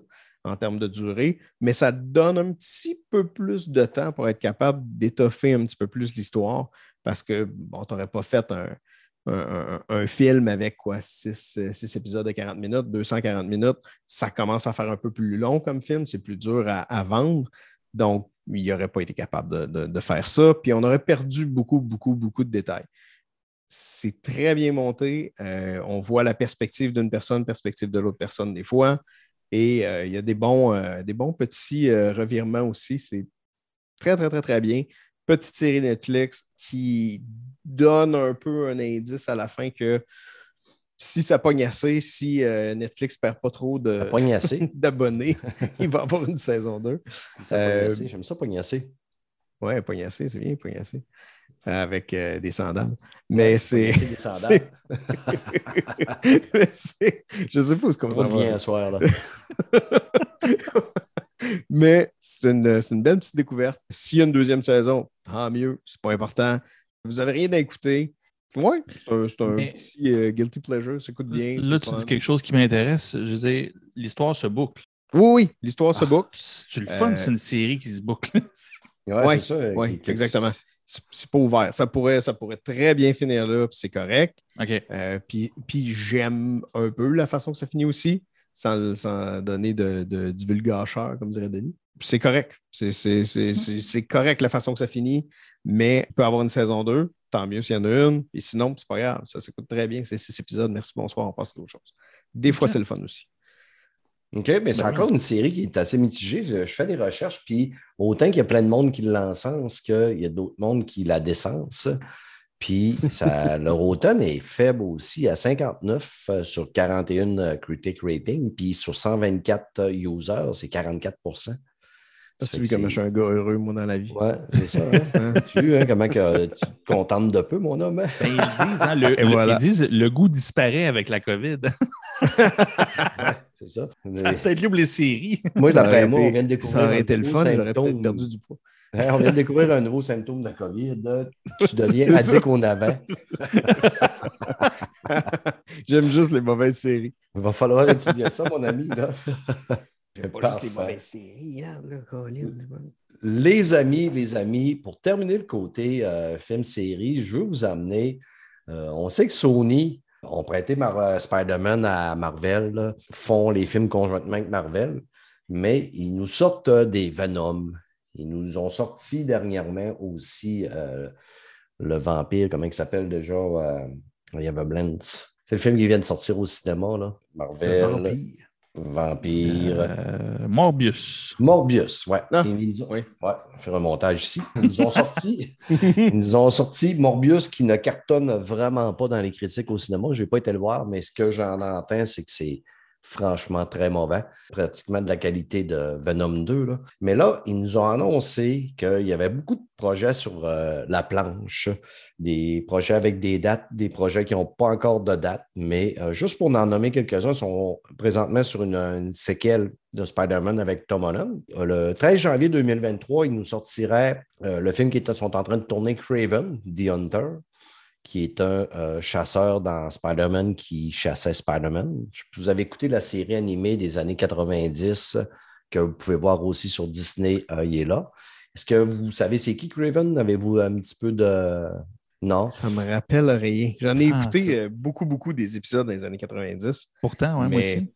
en termes de durée, mais ça donne un petit peu plus de temps pour être capable d'étoffer un petit peu plus l'histoire parce que, bon, tu n'aurais pas fait un, film avec quoi, six, euh, six épisodes de 40 minutes, 240 minutes. Ça commence à faire un peu plus long comme film, c'est plus dur à, vendre. Donc, il n'aurait pas été capable de faire ça. Puis on aurait perdu beaucoup, beaucoup, beaucoup de détails. C'est très bien monté. Euh, on voit la perspective d'une personne, perspective de l'autre personne des fois. Et euh, il y a des bons, euh, des bons petits euh, revirements aussi. C'est très, très, très, très bien. Petite série Netflix qui donne un peu un indice à la fin que si ça pogne assez, si Netflix ne perd pas trop (laughs) d'abonnés, (laughs) il va avoir une saison 2.
Ça pogne
Euh,
assez. J'aime ça pognasser.
Ouais, pognacé, c'est bien, pognacé. Avec des sandales. Mais c'est.
Pognasser des (laughs) sandales.
C'est- Je sais pas où
On
ça va.
revient un soir. Là. (laughs)
Mais c'est une, c'est une belle petite découverte. S'il y a une deuxième saison, tant mieux, c'est pas important. Vous n'avez rien à écouter. Oui, c'est un, c'est un
Mais-
petit euh, guilty pleasure, ça coûte bien.
Là,
c'est
tu
fun.
dis quelque chose qui m'intéresse. Je disais, l'histoire se boucle.
Oui, oui, l'histoire se
Ah,
boucle.
C'est-tu le fun,
Euh,
c'est une série qui se boucle?
Ouais,
Ouais,
c'est ça.
ouais,
qui- qui-
exactement. C'est pas ouvert. Ça pourrait, ça pourrait très bien finir là, puis c'est correct.
OK.
Euh, puis puis j'aime un peu la façon que ça finit aussi, sans, sans donner de, de divulgacheur, comme dirait Denis. C'est correct. C'est- C'est correct la façon que ça finit, mais il peut avoir une saison 2, tant mieux s'il y en a une. Et sinon, c'est pas grave. Ça s'écoute très bien. C'est six épisodes. Merci, bonsoir, on passe à d'autres choses. Des fois, c'est le fun aussi.
OK, mais c'est
Ben
encore une série qui est assez mitigée. Je, je fais des recherches, puis autant qu'il y a plein de monde qui l'encensent qu'il y a d'autres mondes qui la décensent. Puis ça, (laughs) leur automne est faible aussi à 59 euh, sur 41 euh, critic rating, puis sur 124 euh, users, c'est 44 Ça
As-tu
fait
vu comment je suis un gars heureux, moi, dans la vie?
Ouais, c'est ça. hein? (laughs) tu as vu hein, comment que, tu te contentes de peu, mon homme? hein?
Ben, ils disent, hein, le,
Et
le-
voilà.
ils disent le goût disparaît avec la COVID. (laughs)
C'est ça.
Ça a peut-être pour les séries. (laughs)
Moi, d'après moi, on vient de découvrir.
Ça aurait
un
été le
nouveau
fun, j'aurais peut-être
symptôme.
perdu du poids. (laughs)
Hein, on vient de découvrir un nouveau symptôme de la COVID. Tu (laughs) deviens addict au navet.
J'aime juste les mauvaises séries.
Il va falloir étudier ça, mon ami. Là. Parfait.
séries, hein, là, Colin.
Les amis, les amis, pour terminer le côté euh, film-série, je veux vous amener. euh, on sait que Sony ont prêté euh, Spider-Man à Marvel, font les films conjointement avec Marvel, mais ils nous sortent euh, des Venom. Ils nous ont sorti dernièrement aussi euh, le vampire, comment il s'appelle déjà? euh, il y avait Blends. C'est le film qui vient de sortir au cinéma, là. Marvel. Vampire.
Euh, Morbius.
Morbius, ouais.
Ah,
Ils ont-
oui.
ouais, on faire un montage ici. Ils nous ont sorti, (laughs) ils nous ont sorti Morbius qui ne cartonne vraiment pas dans les critiques au cinéma. Je n'ai pas été le voir, mais ce que j'en entends, c'est que c'est franchement très mauvais, pratiquement de la qualité de Venom 2. là. Mais là, ils nous ont annoncé qu'il y avait beaucoup de projets sur euh, la planche, des projets avec des dates, des projets qui n'ont pas encore de date, mais euh, juste pour en nommer quelques-uns, ils sont présentement sur une, séquelle de Spider-Man avec Tom Holland. Euh, Le 13 janvier 2023, ils nous sortiraient euh, le film qui sont en train de tourner, Craven, The Hunter qui est un euh, chasseur dans Spider-Man qui chassait Spider-Man. Vous avez écouté la série animée des années 90 que vous pouvez voir aussi sur Disney, euh, il est là. Est-ce que vous savez c'est qui Craven? Avez-vous un petit peu de... Non?
Ça me rappelle rien. J'en ai
Ah,
écouté
ça.
euh, beaucoup, beaucoup des épisodes dans les années 90.
Pourtant, ouais, moi
Mais-
aussi.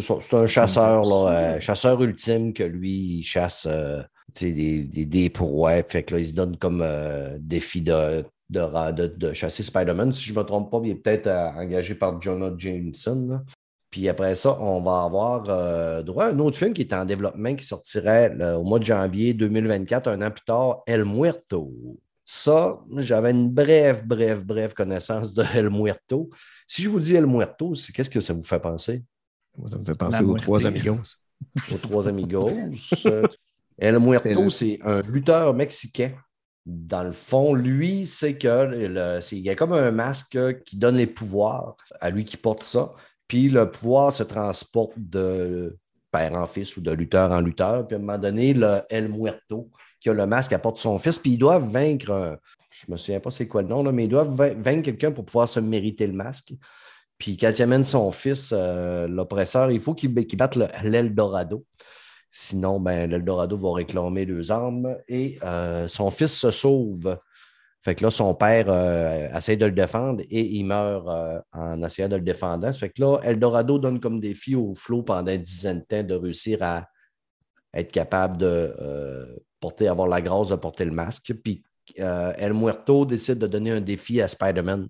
C'est un chasseur, là, euh, chasseur ultime que lui, il chasse euh, des, des, des proies. Fait que là, il se donne comme euh, défi de, de, ra- de- de chasser Spider-Man. Si je ne me trompe pas, il est peut-être euh, engagé par Jonah Jameson. là. Puis après ça, on va avoir euh, droit à un autre film qui est en développement qui sortirait là, au mois de janvier 2024, un an plus tard, El Muerto. Ça, j'avais une brève, brève, brève connaissance de El Muerto. Si je vous dis El Muerto, c'est- qu'est-ce que ça vous fait penser?
Moi, ça me fait penser
La
aux
muerte.
trois amigos.
aux trois amigos. (laughs) El Muerto, c'est un lutteur mexicain. Dans le fond, lui, c'est que il y a comme un masque qui donne les pouvoirs à lui qui porte ça. Puis le pouvoir se transporte de père en fils ou de lutteur en lutteur. Puis à un moment donné, le El Muerto, qui a le masque, apporte son fils. Puis ils doivent vaincre, je ne me souviens pas c'est quoi le nom, mais ils doivent vain- vaincre quelqu'un pour pouvoir se mériter le masque. Puis quand il amène son fils, euh, l'oppresseur, il faut qu'il batte le- l'Eldorado. Sinon, ben, l'Eldorado va réclamer deux armes et euh, son fils se sauve. Fait que là, son père euh, essaie de le défendre et il meurt euh, en essayant de le défendre. Fait que là, Eldorado donne comme défi au flot pendant une dizaine de temps de réussir à être capable de porter, avoir la grâce de porter le masque. Puis El Muerto décide de donner un défi à Spider-Man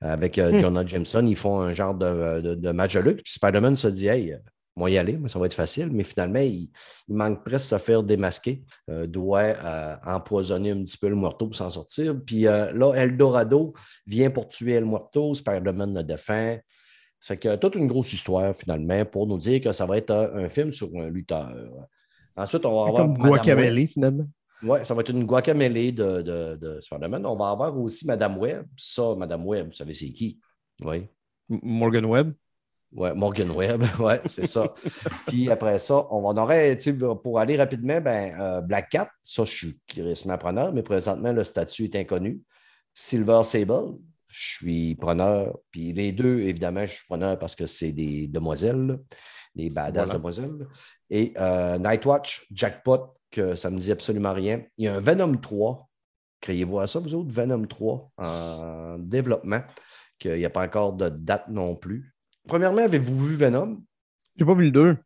avec
Hmm.
Jonah Jameson. Ils font un genre de, de- de match de lutte. Puis Spider-Man se dit Hey, moi y aller, mais ça va être facile. Mais finalement, il, il manque presque de se faire démasquer. Euh, doit euh, empoisonner un petit peu le Muerto pour s'en sortir. Puis euh, là, Eldorado vient pour tuer El Muerto. Spider-Man le défend. C'est que toute une grosse histoire, finalement, pour nous dire que ça va être euh, un film sur un lutteur. Ensuite, on va avoir.
Comme Guacamele, finalement.
oui, ça va être une guacamele de, de, de Spider-Man. On va avoir aussi Madame Webb. Ça, Madame Webb, vous savez c'est qui? Oui.
Morgan Webb.
Ouais, Morgan Webb, (laughs) ouais, c'est ça. Puis après ça, on en aurait, pour aller rapidement, ben, euh, Black Cat, ça, je suis crissement preneur, mais présentement, le statut est inconnu. Silver Sable, je suis preneur. Puis les deux, évidemment, je suis preneur parce que c'est des demoiselles, là, des badass
Voilà.
demoiselles. Et euh, Nightwatch, Jackpot, que ça ne me dit absolument rien. Il y a un Venom 3. Criez-vous à ça, vous autres? Venom 3 en développement, qu'il n'y a pas encore de date non plus. Premièrement, avez-vous vu Venom?
J'ai pas vu le 2.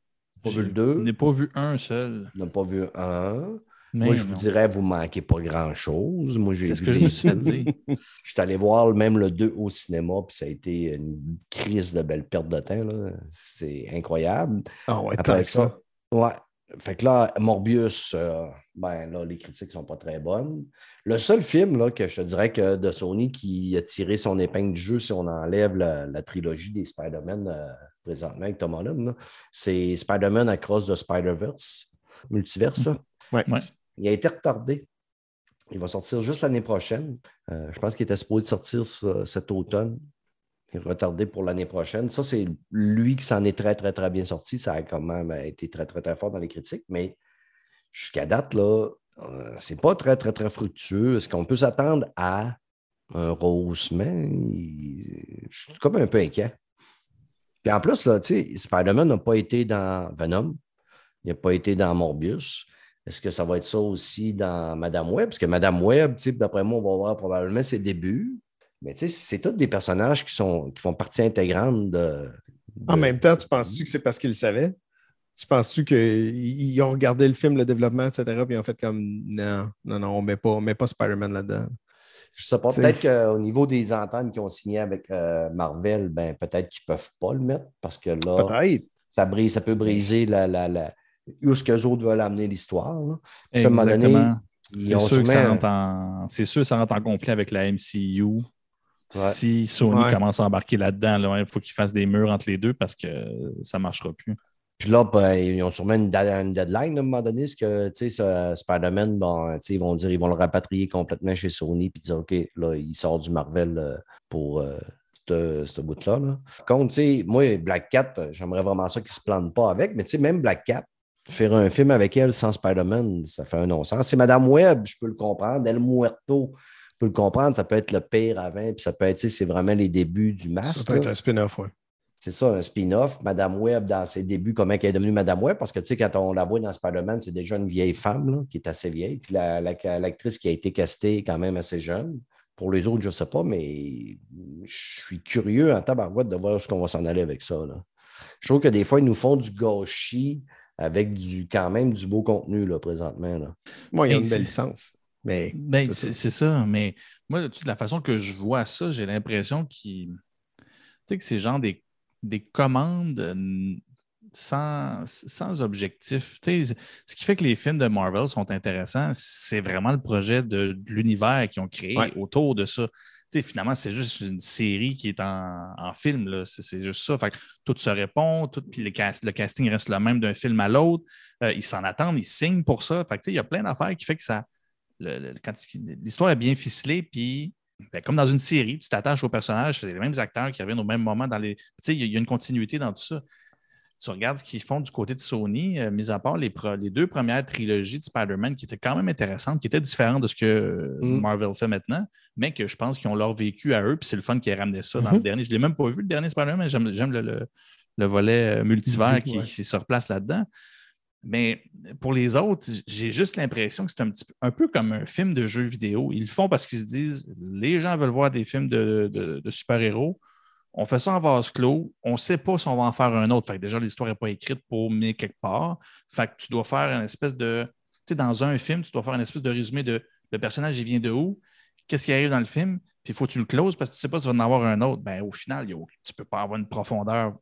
Pas vu le
Je
2?
n'ai pas vu un seul.
n'a pas vu un.
Mais
Moi, je vous dirais, vous ne manquez pas grand-chose. Moi, j'ai
C'est ce que je me suis fait dire. (laughs)
Je suis allé voir même le 2 au cinéma, puis ça a été une crise de belle perte de temps. là. C'est incroyable.
Ah ouais,
Après
que
ça, ouais. Fait que là, Morbius, euh, ben là, les critiques ne sont pas très bonnes. Le seul film là, que je te dirais que de Sony qui a tiré son épingle du jeu, si on enlève la, la trilogie des Spider-Man euh, présentement avec Tom Holland, c'est Spider-Man Across the Spider-Verse, multiverse.
Ouais.
Ouais.
Il a été retardé. Il va sortir juste l'année prochaine. Euh, je pense qu'il était supposé sortir ce- cet automne. Retardé pour l'année prochaine. Ça, c'est lui qui s'en est très, très, très bien sorti. Ça a quand même été très, très, très fort dans les critiques. Mais jusqu'à date, là, euh, c'est pas très, très, très fructueux. Est-ce qu'on peut s'attendre à un rehaussement? Je suis comme un peu inquiet. Puis en plus, là, Spider-Man n'a pas été dans Venom. Il n'a pas été dans Morbius. Est-ce que ça va être ça aussi dans Madame Web? Parce que Madame Web, d'après moi, on va voir probablement ses débuts. Mais tu sais, c'est tous des personnages qui, sont, qui font partie intégrante de.
En même temps, tu penses-tu que c'est parce qu'ils le savaient? Tu penses-tu qu'ils ont regardé le film, le développement, etc., puis ils ont fait comme non, non, non, on met pas, on met pas Spider-Man là-dedans.
Je sais pas, peut-être qu'au niveau des ententes qu'ils ont signées avec euh, Marvel, ben, peut-être qu'ils ne peuvent pas le mettre parce que là,
Peut-être.
ça, brise, ça peut briser la, la, la, où ce qu'eux autres veulent amener l'histoire. là. Puis, à un moment donné,
Exactement. C'est sûr, que ça
sûrement-
rentre en... c'est sûr que ça rentre en conflit avec la MCU. Si Sony
Ouais.
commence à embarquer là-dedans, là, il faut qu'ils fassent des murs entre les deux parce que ça ne marchera plus.
Puis là, ben, ils ont sûrement une, deadline à un moment donné. Parce que, tu sais, ce Spider-Man, bon, ils vont dire, ils vont le rapatrier complètement chez Sony. Puis dire, OK, là, il sort du Marvel euh, pour euh, ce bout-là. Là. Par contre, moi, Black Cat, j'aimerais vraiment ça qu'il ne se plante pas avec. Mais même Black Cat, faire un film avec elle sans Spider-Man, ça fait un non-sens. C'est Madame Web, je peux le comprendre. El Muerto, peux le comprendre. Ça peut être le pire avant. Puis ça peut être, tu sais, c'est vraiment les débuts du
Ça
masque.
peut
là.
être un spin-off, ouais.
C'est ça, un spin-off. Madame Web, dans ses débuts, comment elle est devenue Madame Web? Parce que, tu sais, quand on la voit dans Spider-Man, c'est déjà une vieille femme, là, qui est assez vieille. Puis la- la- l'actrice qui a été castée est quand même assez jeune. Pour les autres, je ne sais pas, mais je suis curieux en tabarouette de voir ce qu'on va s'en aller avec ça. là. Je trouve que des fois, ils nous font du gâchis avec du quand même du beau contenu là, présentement. Là.
Moi, il y a une belle licence. Mais
Ben,
c'est
c'est ça, mais moi, de la façon que je vois ça, j'ai l'impression sais, que c'est genre des, des commandes euh, sans, sans objectif. Tu sais, ce qui fait que les films de Marvel sont intéressants, c'est vraiment le projet de, de l'univers qu'ils ont créé
Ouais.
autour de ça. Tu sais, finalement, c'est juste une série qui est en, en film. C'est juste ça. Fait que tout se répond, tout, puis le, cast- le casting reste le même d'un film à l'autre. Euh, ils s'en attendent, ils signent pour ça. Fait il y a plein d'affaires qui fait que ça, l'histoire est bien ficelée, puis ben, comme dans une série, tu t'attaches aux personnages, c'est les mêmes acteurs qui reviennent au même moment dans les. Tu sais, il y, a- il y a une continuité dans tout ça. Tu regardes ce qu'ils font du côté de Sony, euh, mis à part les, pro- les deux premières trilogies de Spider-Man qui étaient quand même intéressantes, qui étaient différentes de ce que euh,
Mm.
Marvel fait maintenant, mais que je pense qu'ils ont leur vécu à eux, puis c'est le fun qui a ramené ça dans
Mhm.
le dernier. Je ne l'ai même pas vu, le dernier Spider-Man, mais j'aime le, le- le volet euh, multivers qui,
Ouais.
qui se replace là-dedans. Mais pour les autres, j'ai juste l'impression que c'est un, petit peu, un peu comme un film de jeu vidéo. Ils le font parce qu'ils se disent les gens veulent voir des films de, super-héros. On fait ça en vase clos. On ne sait pas si on va en faire un autre. Fait que déjà, l'histoire n'est pas écrite pour mais quelque part. Fait que tu dois faire une espèce de. Tu sais, dans un film, tu dois faire une espèce de résumé de le personnage, il vient de où, qu'est-ce qui arrive dans le film, puis il faut que tu le closes parce que tu ne sais pas si tu vas en avoir un autre. Ben, au final, tu ne peux pas avoir une profondeur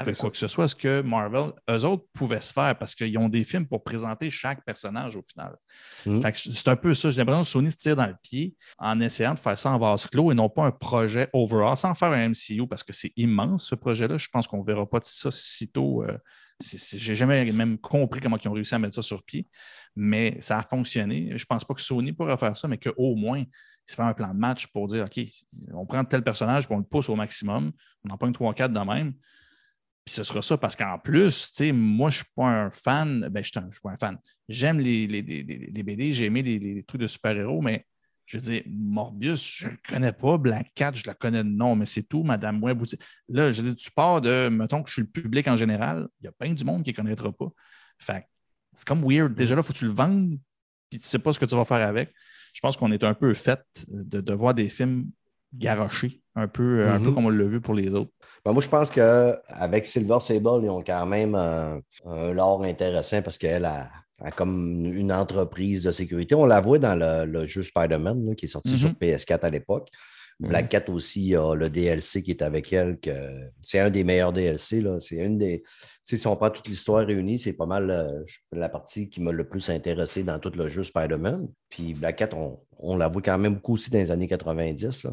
avec quoi?
ça.
que ce soit, ce que Marvel, eux autres, pouvaient se faire parce qu'ils ont des films pour présenter chaque personnage au final. Que C'est un peu ça. J'ai l'impression que Sony se tire dans le pied en essayant de faire ça en vase clos et non pas un projet overall, sans faire un MCU parce que c'est immense ce projet-là. Je pense qu'on ne verra pas ça sitôt. euh, c'est- c'est- J'ai jamais même compris comment ils ont réussi à mettre ça sur pied, mais ça a fonctionné. Je ne pense pas que Sony pourra faire ça, mais qu'au moins, il se fait un plan de match pour dire OK, on prend tel personnage et on le pousse au maximum. On en prend 3-4 de même. Puis ce sera ça parce qu'en plus, tu sais, moi, je ne suis pas un fan. Ben, je suis pas un fan. J'aime les, les, BD, j'ai aimé les, trucs de super-héros, mais je veux dire, Morbius, je ne le connais pas. Black Cat, je la connais de nom, mais c'est tout. Madame Web, aussi. là, je veux dire, tu pars de, mettons que je suis le public en général, il y a plein du monde qui ne connaîtra pas. Fait c'est comme weird. Déjà là, faut que tu le vendes, puis tu ne sais pas ce que tu vas faire avec. Je pense qu'on est un peu fait de, de voir des films garochés, un peu, un peu
Mhm.
comme on l'a vu pour les autres.
Ben, moi, je pense qu'avec Silver Sable, ils ont quand même un, un lore intéressant parce qu'elle a, a comme une entreprise de sécurité. On la voit dans le, le jeu Spider-Man qui est sorti
Mhm.
sur PS4 à l'époque. Black Cat aussi, a le DLC qui est avec elle. C'est un des meilleurs DLC. C'est une des. si on prend toute l'histoire réunie, c'est pas mal euh, la partie qui m'a le plus intéressé dans tout le jeu Spider-Man. Puis Black Cat, on, on la voit quand même beaucoup aussi dans les années 90. là.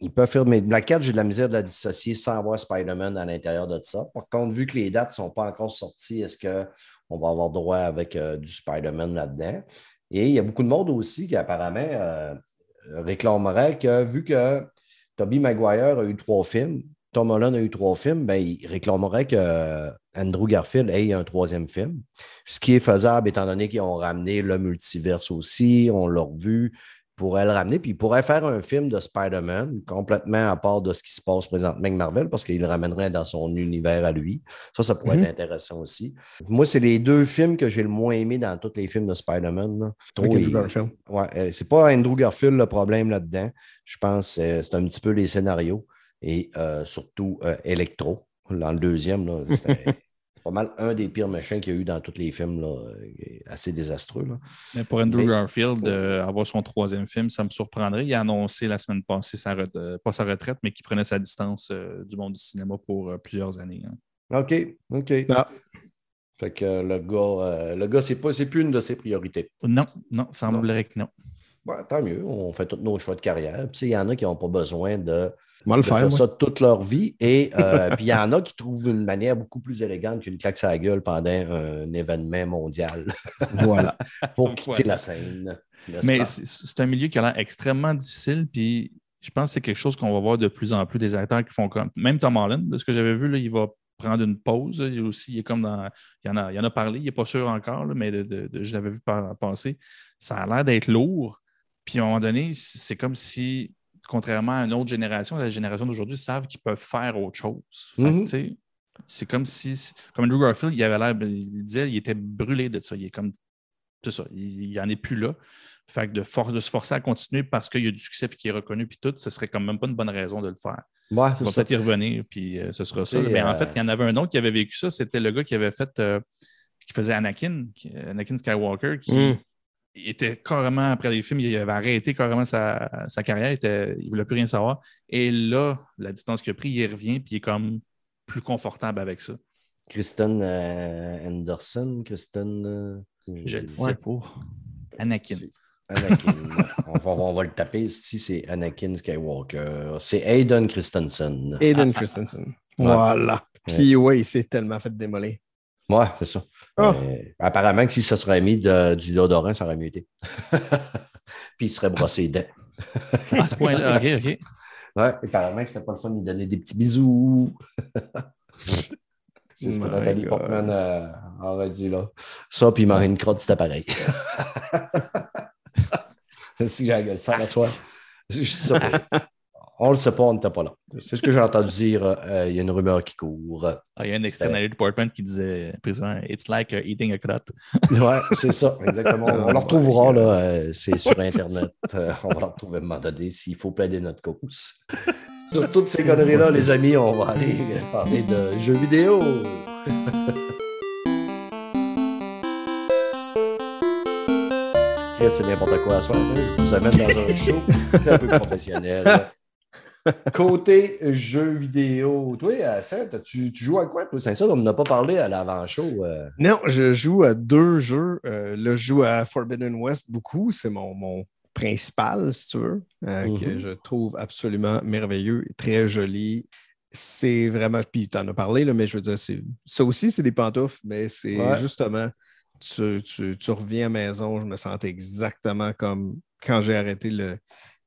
Ils peuvent faire. Mais Black Cat, j'ai de la misère de la dissocier sans avoir Spider-Man à l'intérieur de ça. Par contre, vu que les dates ne sont pas encore sorties, est-ce qu'on va avoir droit avec euh, du Spider-Man là-dedans? Et il y a beaucoup de monde aussi qui apparemment euh, réclamerait que vu que Tobey Maguire a eu trois films, Tom Holland a eu trois films, ben, il réclamerait que Andrew Garfield ait un troisième film. Ce qui est faisable étant donné qu'ils ont ramené le multiverse aussi, on l'a revu, pourrait le ramener, puis il pourrait faire un film de Spider-Man complètement à part de ce qui se passe présentement avec Marvel, parce qu'il le ramènerait dans son univers à lui. Ça, ça pourrait
Mhm.
être intéressant aussi. Moi, c'est les deux films que j'ai le moins aimé dans tous les films de Spider-Man.
Andrew Garfield.
Ouais, euh, c'est pas Andrew Garfield le problème là-dedans. Je pense que c'est un petit peu les scénarios et euh, surtout euh, Electro. Dans le deuxième, c'était (laughs) pas mal un des pires méchants qu'il y a eu dans tous les films, là, euh, assez désastreux. là.
Mais pour Andrew
Mais-
Garfield, euh, avoir son troisième film, ça me surprendrait. Il a annoncé la semaine passée, sa re- euh, pas sa retraite, mais qu'il prenait sa distance euh, du monde du cinéma pour euh, plusieurs années. hein.
OK, OK.
Ah.
Fait que euh, le gars, euh, le gars, c'est pas, c'est plus une de ses priorités.
Non, non, semblerait que non.
Ouais, tant mieux, on fait tous nos choix de carrière. Puis, il y en a qui n'ont pas besoin de,
faire,
ça toute leur vie. Et euh, (laughs) puis il y en a qui trouvent une manière beaucoup plus élégante qu'une claque à la gueule pendant un événement mondial (laughs)
Voilà. (laughs)
pour quitter
Voilà.
la scène.
Mais c'est un milieu qui a l'air extrêmement difficile, puis je pense que c'est quelque chose qu'on va voir de plus en plus des acteurs qui font comme. Même Tom Holland, de ce que j'avais vu, là, il va prendre une pause. Il, est aussi, il est comme dans. Il en a, il en a parlé, il n'est pas sûr encore, là, mais de- de- de- je l'avais vu par- passer. Ça a l'air d'être lourd. Puis à un moment donné, c'est comme si, contrairement à une autre génération, la génération d'aujourd'hui savent qu'ils peuvent faire autre chose.
Mhm.
sais, C'est comme si. Comme Andrew Garfield, il avait l'air. Il disait il était brûlé de ça. Il est comme. C'est ça. Il n'en est plus là. Fait que de, for- de se forcer à continuer parce qu'il y a du succès et qu'il est reconnu, puis tout, ce serait quand même pas une bonne raison de le faire.
Ouais, c'est
va peut-être y revenir, puis euh, ce sera ça. Mais en
euh,
fait, il y en avait un autre qui avait vécu ça. C'était le gars qui avait fait. euh, qui faisait Anakin, qui- Anakin Skywalker, qui
Mm.
Était carrément, après les films, il avait arrêté carrément sa, sa carrière. Il, était- il ne voulait plus rien savoir. Et là, la distance qu'il a pris, il revient, puis il est comme plus confortable avec ça.
Kristen euh, Anderson, Kristen. euh,
Je ne
ouais.
sais pas. Anakin.
Anakin. (laughs) on, va, on va le taper ici, c'est Anakin Skywalker. C'est Hayden Christensen.
Aiden Christensen. Voilà. Puis ouais, il s'est tellement fait démolir.
Ouais, c'est ça.
Ah.
Euh, apparemment que si ça serait mis de- du déodorant, ça aurait mieux été. (laughs) Puis il serait brossé les dents.
À ce point-là, (laughs) OK, OK.
Ouais, apparemment que c'était pas le fun de lui donner des petits bisous. (laughs) c'est ce que Nathalie
God.
Portman euh, aurait dit là. Ça, puis Marine Crotte, c'était pareil. si j'ai la gueule sale à soi. Je. On le sait pas, on n'était pas là. C'est ce que j'ai entendu dire. euh, Il y a une rumeur qui court.
Ah, il y a un dans Department qui disait précisément It's like uh, eating a crotte. (laughs)
Ouais, c'est ça, exactement. On
Oh
le retrouvera,
my
là. euh, c'est sur (laughs) Internet. Euh, on va le retrouver à un moment donné s'il faut plaider notre cause. sur toutes ces conneries-là, les amis, on va aller parler de jeux vidéo. C'est n'importe quoi à soir. Je vous amène dans un show un peu (laughs) professionnel. (laughs) Côté jeux vidéo, toi, euh, Seth, tu, tu joues à quoi? Toi, c'est ça, on n'a pas parlé à l'avant-show. euh.
Non, je joue à deux jeux. Euh, là, je joue à Forbidden West beaucoup. C'est mon, mon principal, si tu veux, euh, que je trouve absolument merveilleux et très joli. C'est vraiment. Puis tu en as parlé, là, mais je veux dire, ça aussi, c'est des pantoufles, mais c'est
Ouais.
justement. Tu, tu- tu reviens à la maison, je me sentais exactement comme quand j'ai arrêté le,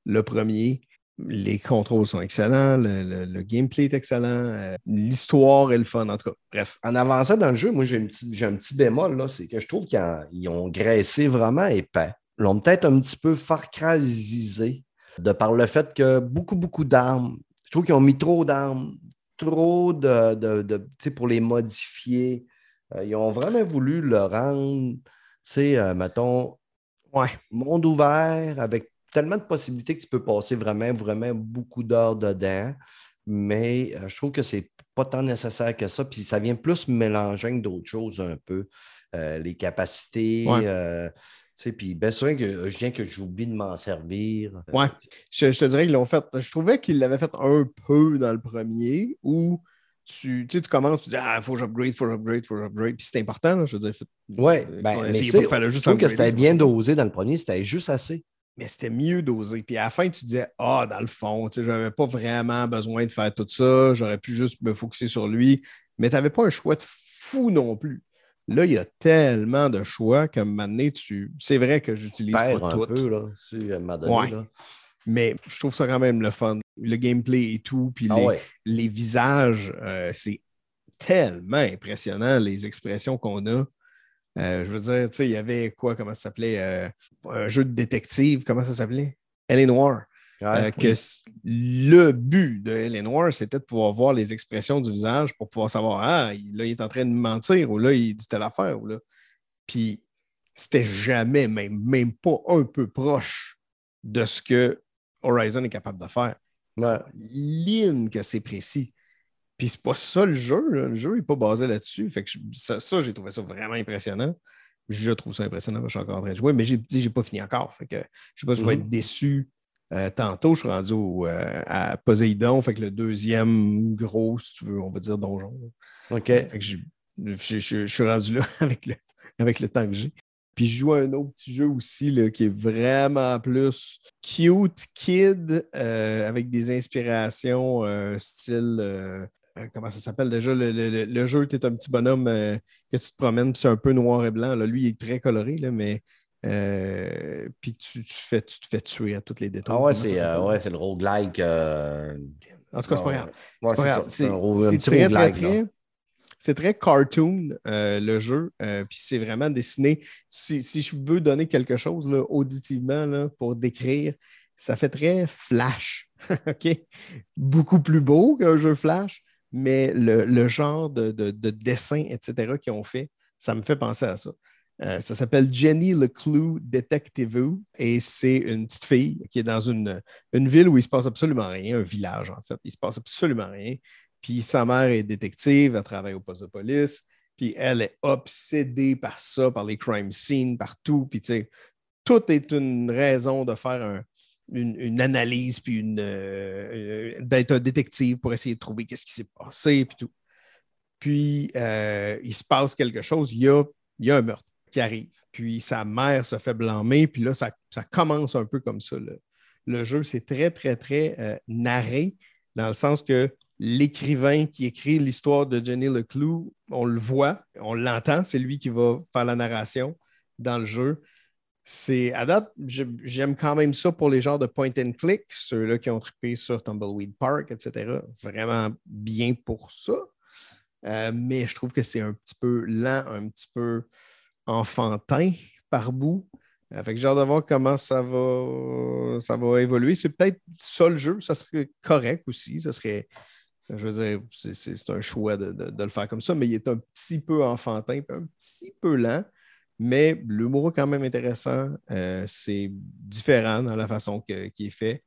le premier. Les contrôles sont excellents, le, le- le gameplay est excellent, euh, l'histoire est le fun, en tout cas. Bref.
En avançant dans le jeu, moi, j'ai, une petite- j'ai un petit bémol, là, c'est que je trouve qu'ils ont graissé vraiment épais. Ils l'ont peut-être un petit peu farcrasisé de par le fait que beaucoup, beaucoup d'armes. Je trouve qu'ils ont mis trop d'armes, trop de, de- de- tu sais, pour les modifier. Euh, ils ont vraiment voulu le rendre, tu sais, euh, mettons,
Ouais.
monde ouvert avec tellement de possibilités que tu peux passer vraiment, vraiment beaucoup d'heures dedans. Mais euh, je trouve que c'est pas tant nécessaire que ça. Puis ça vient plus mélanger d'autres choses un peu. Euh, les capacités.
Ouais.
euh, tu sais, puis bien sûr que je viens que j'oublie de m'en servir.
Ouais. Je, je te dirais qu'ils l'ont fait. Je trouvais qu'ils l'avaient fait un peu dans le premier où tu, tu, sais, tu commences et tu dis Ah, il faut que j'upgrade, il faut que j'upgrade, il faut que j'upgrade. Puis c'est important, là, je veux dire. fait-
Ouais, ben, mais
de faire le
je
juste
trouve que c'était bien dosé dans le premier, c'était juste assez.
Mais c'était mieux dosé. Puis à la fin, tu disais Ah, dans le fond, tu sais, j'avais pas vraiment besoin de faire tout ça. J'aurais pu juste me focuser sur lui. Mais tu n'avais pas un choix de fou non plus. Là, il y a tellement de choix qu'à un moment donné, tu... c'est vrai que j'utilise pas
un
tout.
peu, là, moment donné.
Ouais.
là.
Mais je trouve ça quand même le fun. Le gameplay et tout, puis
Ah
les,
ouais.
les visages, euh, c'est tellement impressionnant, les expressions qu'on a. Euh, je veux dire, tu sais, il y avait quoi, comment ça s'appelait? euh, un jeu de détective, comment ça s'appelait? Elle est noire. Euh, que le but de Elle est noire, c'était de pouvoir voir les expressions du visage pour pouvoir savoir, ah, là, il est en train de mentir, ou là, il dit telle affaire, ou là. Puis, c'était jamais, même, même pas un peu proche de ce que Horizon est capable de faire.
Ouais.
Ligne que c'est précis. Puis c'est pas ça le jeu. là. Le jeu n'est pas basé là-dessus. Fait que je- ça, ça, j'ai trouvé ça vraiment impressionnant. Je trouve ça impressionnant, je suis encore en train de jouer, mais j'ai dit j'ai pas fini encore. Fait que je sais pas si je vais
Mhm.
être déçu. euh, tantôt, je suis rendu au, euh, à Poséidon, fait que le deuxième gros, si tu veux, on va dire donjon.
OK.
Fait que je, je- je- je suis rendu là (laughs) avec le, avec le temps que j'ai. Puis je joue à un autre petit jeu aussi là, qui est vraiment plus cute, kid, euh, avec des inspirations euh, style. euh, comment ça s'appelle déjà? Le, le- le- jeu, tu es un petit bonhomme euh, que tu te promènes, puis c'est un peu noir et blanc. Là. Lui, il est très coloré, là, mais. euh, puis tu, tu fais, tu te fais tuer à toutes les détours.
Ah ouais, c'est euh, ouais, le roguelike. euh,
En tout cas, c'est pas grave.
Ouais,
C'est très, très. C'est très cartoon, euh, le jeu. euh, Puis c'est vraiment dessiné. Si, si je veux donner quelque chose là, auditivement là, pour décrire, ça fait très flash. (laughs) OK? Beaucoup plus beau qu'un jeu flash, mais le, genre de, de- de dessin, etc., qu'ils ont fait, ça me fait penser à ça. Euh, ça s'appelle Jenny le Clou Detective et c'est une petite fille qui est dans une, une ville où il ne se passe absolument rien, un village en fait. Il ne se passe absolument rien. Puis sa mère est détective, elle travaille au poste de police, puis elle est obsédée par ça, par les crime scenes, partout. Puis tu sais, tout est une raison de faire un- une, analyse, puis une, euh, euh, d'être un détective pour essayer de trouver qu'est-ce qui s'est passé, puis tout. Puis euh, il se passe quelque chose, il y a, un meurtre qui arrive. Puis sa mère se fait blâmer, puis là, ça, commence un peu comme ça. Le, jeu, c'est très, très, très narré, dans le sens que l'écrivain qui écrit l'histoire de Jenny Leclou, on le voit, on l'entend, c'est lui qui va faire la narration dans le jeu. C'est à date, j'aime quand même ça pour les genres de point and click, ceux-là qui ont trippé sur Tumbleweed Park, etc. Vraiment bien pour ça. Euh, mais je trouve que c'est un petit peu lent, un petit peu enfantin par bout. Euh, fait que j'ai hâte de voir comment ça va, ça va évoluer. C'est peut-être ça le jeu, ça serait correct aussi. Ça serait, je veux dire, c'est- un choix de, le faire comme ça, mais il est un petit peu enfantin, un petit peu lent. Mais l'humour est quand même intéressant. Euh, c'est différent dans la façon qu'il est fait.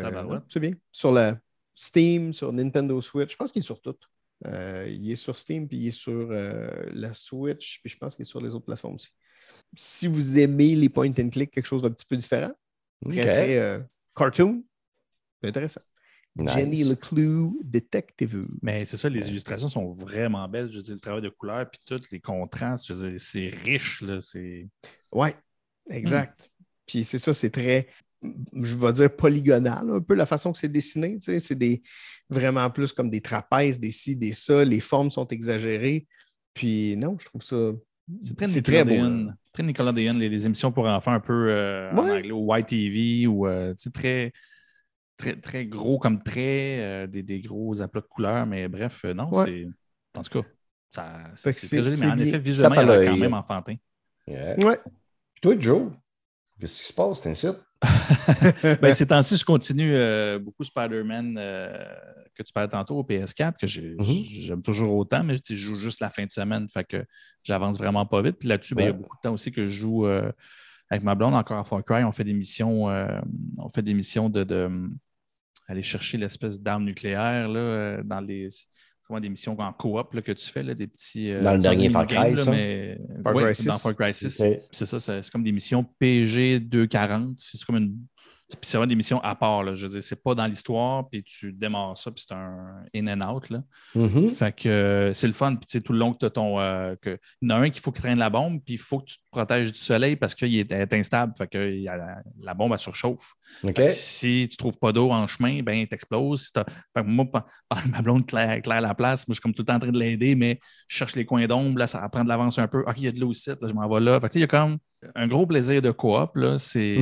Tabarouette.
ouais, c'est bien. Sur la Steam, sur Nintendo Switch, je pense qu'il est sur tout. Euh, il est sur Steam, puis il est sur euh, la Switch, puis je pense qu'il est sur les autres plateformes aussi. Si vous aimez les point and click, quelque chose d'un petit peu différent, très, euh, cartoon, c'est intéressant.
Nice.
Jenny Leclou, Detective.
Mais c'est ça, les illustrations sont vraiment belles. Je veux dire, le travail de couleur, puis tous les contrastes, c'est riche. Là.
Ouais, exact. Puis c'est ça, c'est très, je vais dire polygonal, un peu la façon que c'est dessiné. tu sais, C'est des vraiment plus comme des trapèzes, des ci, des ça. Les formes sont exagérées. Puis non, je trouve ça.
C'est très,
beau.
Très Nickelodeon, les, les émissions pour enfants un peu euh, en
Ouais.
anglais, ou YTV, ou euh, très, très, très gros comme trait, euh, des, des gros aplats de couleurs, mais bref, euh, non,
Ouais.
c'est. En tout cas, ça, c'est,
que
c'est
c'est-
très joli, mais en
bien.
effet, visuellement, il a l'air quand même enfantin.
Yeah.
Ouais.
Puis toi, Joe, qu'est-ce qui se passe? T'es ici? (laughs)
ben, ces temps-ci, je continue euh, beaucoup Spider-Man euh, que tu parlais tantôt au PS4, que j'ai-
Mhm.
j'aime toujours autant, mais je joue juste la fin de semaine, fait que j'avance vraiment pas vite. Puis là-dessus, ben, il y a beaucoup de temps aussi que je joue euh, avec ma blonde encore à Far Cry. On fait des missions, euh, on fait des missions de, de, aller chercher l'espèce d'arme nucléaire là, euh, dans les. souvent des missions en coop là, que tu fais, là, des petits. euh,
Dans le dernier Far Cry, ça?
mais-
Far
ouais,
Cry 6.
dans Far Cry 6.
Ok.
Puis c'est ça, c'est c'est comme des missions PG 240. C'est comme une. Puis c'est vraiment des missions à part. Là. Je veux dire, c'est pas dans l'histoire, puis tu démarres ça, puis c'est un in and out. Là.
Mhm.
Fait que euh, c'est le fun. Puis tu sais, tout le long que tu as ton. euh, que... Il y en a un qu'il faut qu'il traîne la bombe, puis il faut que tu te protèges du soleil parce qu'il est, elle est instable. Fait que il la, la bombe, elle surchauffe. Si tu trouves pas d'eau en chemin, ben. Si t'as- fait que moi, que (laughs) ma blonde claire, claire la place, moi, je suis comme tout le temps en train de l'aider, mais je cherche les coins d'ombre, là, ça va prendre de l'avance un peu. OK, il y a de l'eau ici, là, je m'en vais là. Fait que, tu sais, il y a comme un gros plaisir de coop. Là, c'est,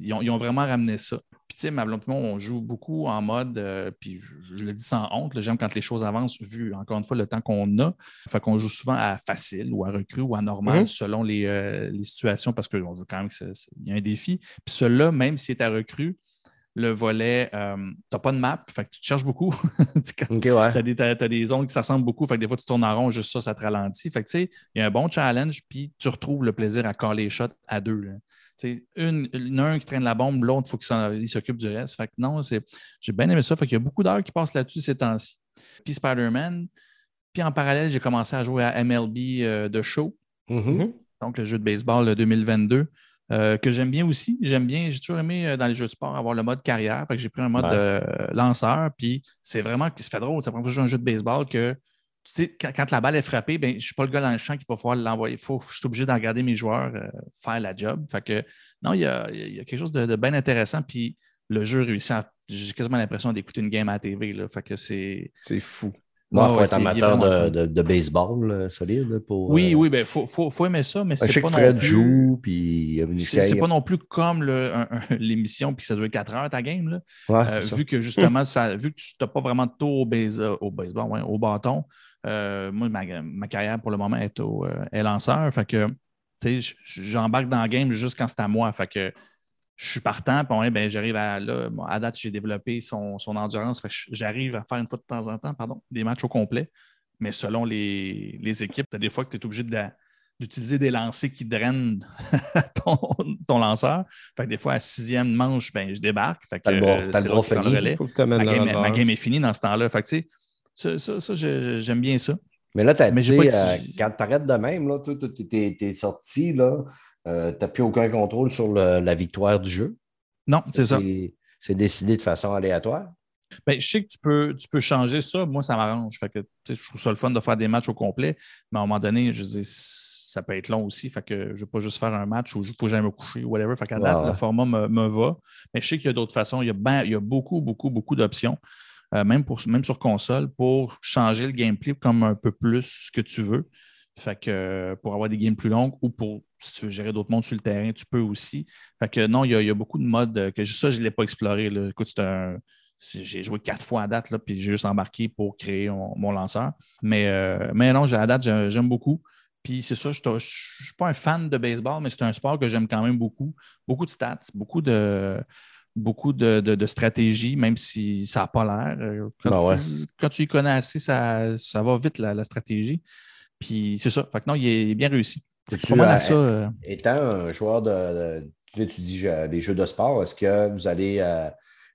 ils, ont, ils ont vraiment ramené ça. Puis, tu sais, ma blonde et moi, on joue beaucoup en mode, euh, puis je, je le dis sans honte, j'aime quand les choses avancent, vu encore une fois le temps qu'on a. Fait qu'on joue souvent à facile ou à recrue ou à normal
Mhm.
selon les, euh, les situations parce qu'on veut quand même qu'il y a un défi. Puis celui-là, même s'il est à recrue, le volet, euh, tu n'as pas de map, fait que tu te cherches beaucoup. (laughs) Tu-
ouais.
as, des, des zones qui se ressemblent beaucoup, fait que des fois tu tournes en rond, juste ça, ça te ralentit. Fait que tu sais, il y a un bon challenge, puis tu retrouves le plaisir à caler les shots à deux. là. Tu sais, Une, une- un qui traîne la bombe, l'autre, il faut qu'il s'occupe du reste. Fait que non, j'ai bien aimé ça. Fait qu'il y a beaucoup d'heures qui passent là-dessus ces temps-ci. Puis Spider-Man. Puis en parallèle, j'ai commencé à jouer à MLB euh, de show
Mhm.
donc le jeu de baseball euh, 2022, euh, que j'aime bien aussi. J'aime bien, j'ai toujours aimé euh, dans les jeux de sport avoir le mode carrière. Fait que j'ai pris un mode
Ouais.
euh, lanceur, puis c'est vraiment, ça fait drôle. Je joue à un jeu de baseball que tu sais, quand, quand la balle est frappée, ben, je ne suis pas le gars dans le champ qui va falloir l'envoyer. Faut, je suis obligé de regarder mes joueurs euh, faire la job. Fait que, non, il y a, y a quelque chose de, de bien intéressant. Puis le jeu réussit. J'ai quasiment l'impression d'écouter une game à la TV. Là. Fait que c'est.
C'est fou.
Moi, il
Ouais,
faut
ouais,
être amateur de, de- de baseball solide pour.
Oui,
euh,
oui, ben, faut, faut, faut aimer ça, mais c'est pas
que
non
Fred
plus.
joue, puis
C'est c'est pas non plus comme (laughs) l'émission, puis ça dure 4 heures ta game. Là.
Ouais,
Euh, vu que justement, ça, vu que tu n'as pas vraiment de tour au, base- au baseball, ouais, au bâton, euh, moi, ma, ma carrière pour le moment est, au, est lanceur. Fait que, j'embarque dans le game juste quand c'est à moi. Fait que je suis partant, puis ben, j'arrive à là. bon, à date, j'ai développé son, son endurance. J'arrive à faire une fois de temps en temps, pardon, des matchs au complet. Mais selon les, les équipes, tu as des fois que tu es obligé de- d'utiliser des lancers qui drainent (laughs) ton, ton lanceur. Fait que des fois, à sixième manche, ben, je débarque. Fait que,
T'as le
euh, c'est le relais.
Faut que tu
Ma game, ma game est finie dans ce temps-là. Fait que, tu sais, ça, ça, ça, j'aime bien ça.
Mais là, t'as
Mais
dit,
j'ai pas-
euh, quand tu arrêtes de même, là, t'es, t'es sorti, là, euh, tu n'as plus aucun contrôle sur le- la victoire du jeu.
Non, c'est ça.
C'est décidé de façon aléatoire.
Ben, je sais que tu peux, tu peux changer ça. Moi, ça m'arrange. Fait que, je trouve ça le fun de faire des matchs au complet. Mais à un moment donné, je dis, ça peut être long aussi. Fait que je ne vais pas juste faire un match où il faut que j'aille me coucher ou whatever. Fait qu'à date, le format me, me va. Mais je sais qu'il y a d'autres façons. Il y a, ben- il y a beaucoup, beaucoup, beaucoup d'options. euh, même, pour, même sur console, pour changer le gameplay comme un peu plus ce que tu veux. Fait que euh, pour avoir des games plus longues ou pour, si tu veux gérer d'autres mondes sur le terrain, tu peux aussi. Fait que non, il y a, il y a beaucoup de modes euh, que ça, je ne l'ai pas exploré. là. Écoute, c'est un, c'est- j'ai joué quatre fois à date, là, puis j'ai juste embarqué pour créer mon, mon lanceur. Mais, euh, mais non, à date, j'ai- j'aime beaucoup. Puis c'est ça, je ne suis pas un fan de baseball, mais c'est un sport que j'aime quand même beaucoup. Beaucoup de stats, beaucoup de, beaucoup de, de- de stratégie, même si ça n'a pas l'air. Euh, Quand,
Ah
tu, quand tu y connais assez, ça, ça va vite, la, la stratégie. Puis c'est ça. Fait que non, il est bien réussi.
Tu
à ça. euh,
Étant un joueur de. de- tu étudies euh, les jeux de sport, est-ce que vous allez euh,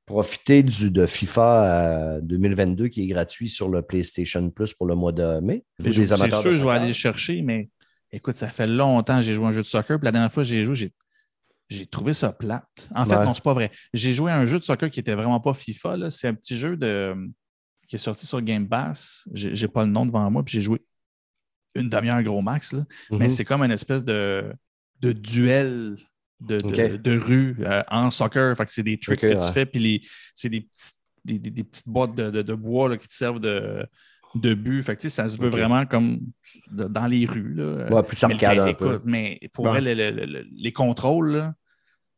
profiter du, de FIFA euh, 2022 qui est gratuit sur le PlayStation Plus pour le mois de mai?
C'est sûr,
de
je vais aller le chercher, mais écoute, ça fait longtemps que j'ai joué à un jeu de soccer. Puis la dernière fois que j'ai joué, j'ai, j'ai trouvé ça plate. En fait,
Ouais.
non, c'est pas vrai. J'ai joué à un jeu de soccer qui était vraiment pas FIFA. C'est un petit jeu de, qui est sorti sur Game Pass. J'ai pas le nom devant moi, puis j'ai joué une demi-heure gros max. là. Mais
Mhm.
c'est comme une espèce de, de duel de, de, rue euh, en soccer. Fait que c'est des tricks que
ouais.
tu fais, puis les- c'est des, petites- des, des- des petites boîtes de, de- bois là, qui te servent de, de but. Fait que, ça se veut vraiment comme dans les rues. Là.
Ouais, plus
mais, écoute, mais pour
Bon.
vrai, le- le- le- les contrôles, là,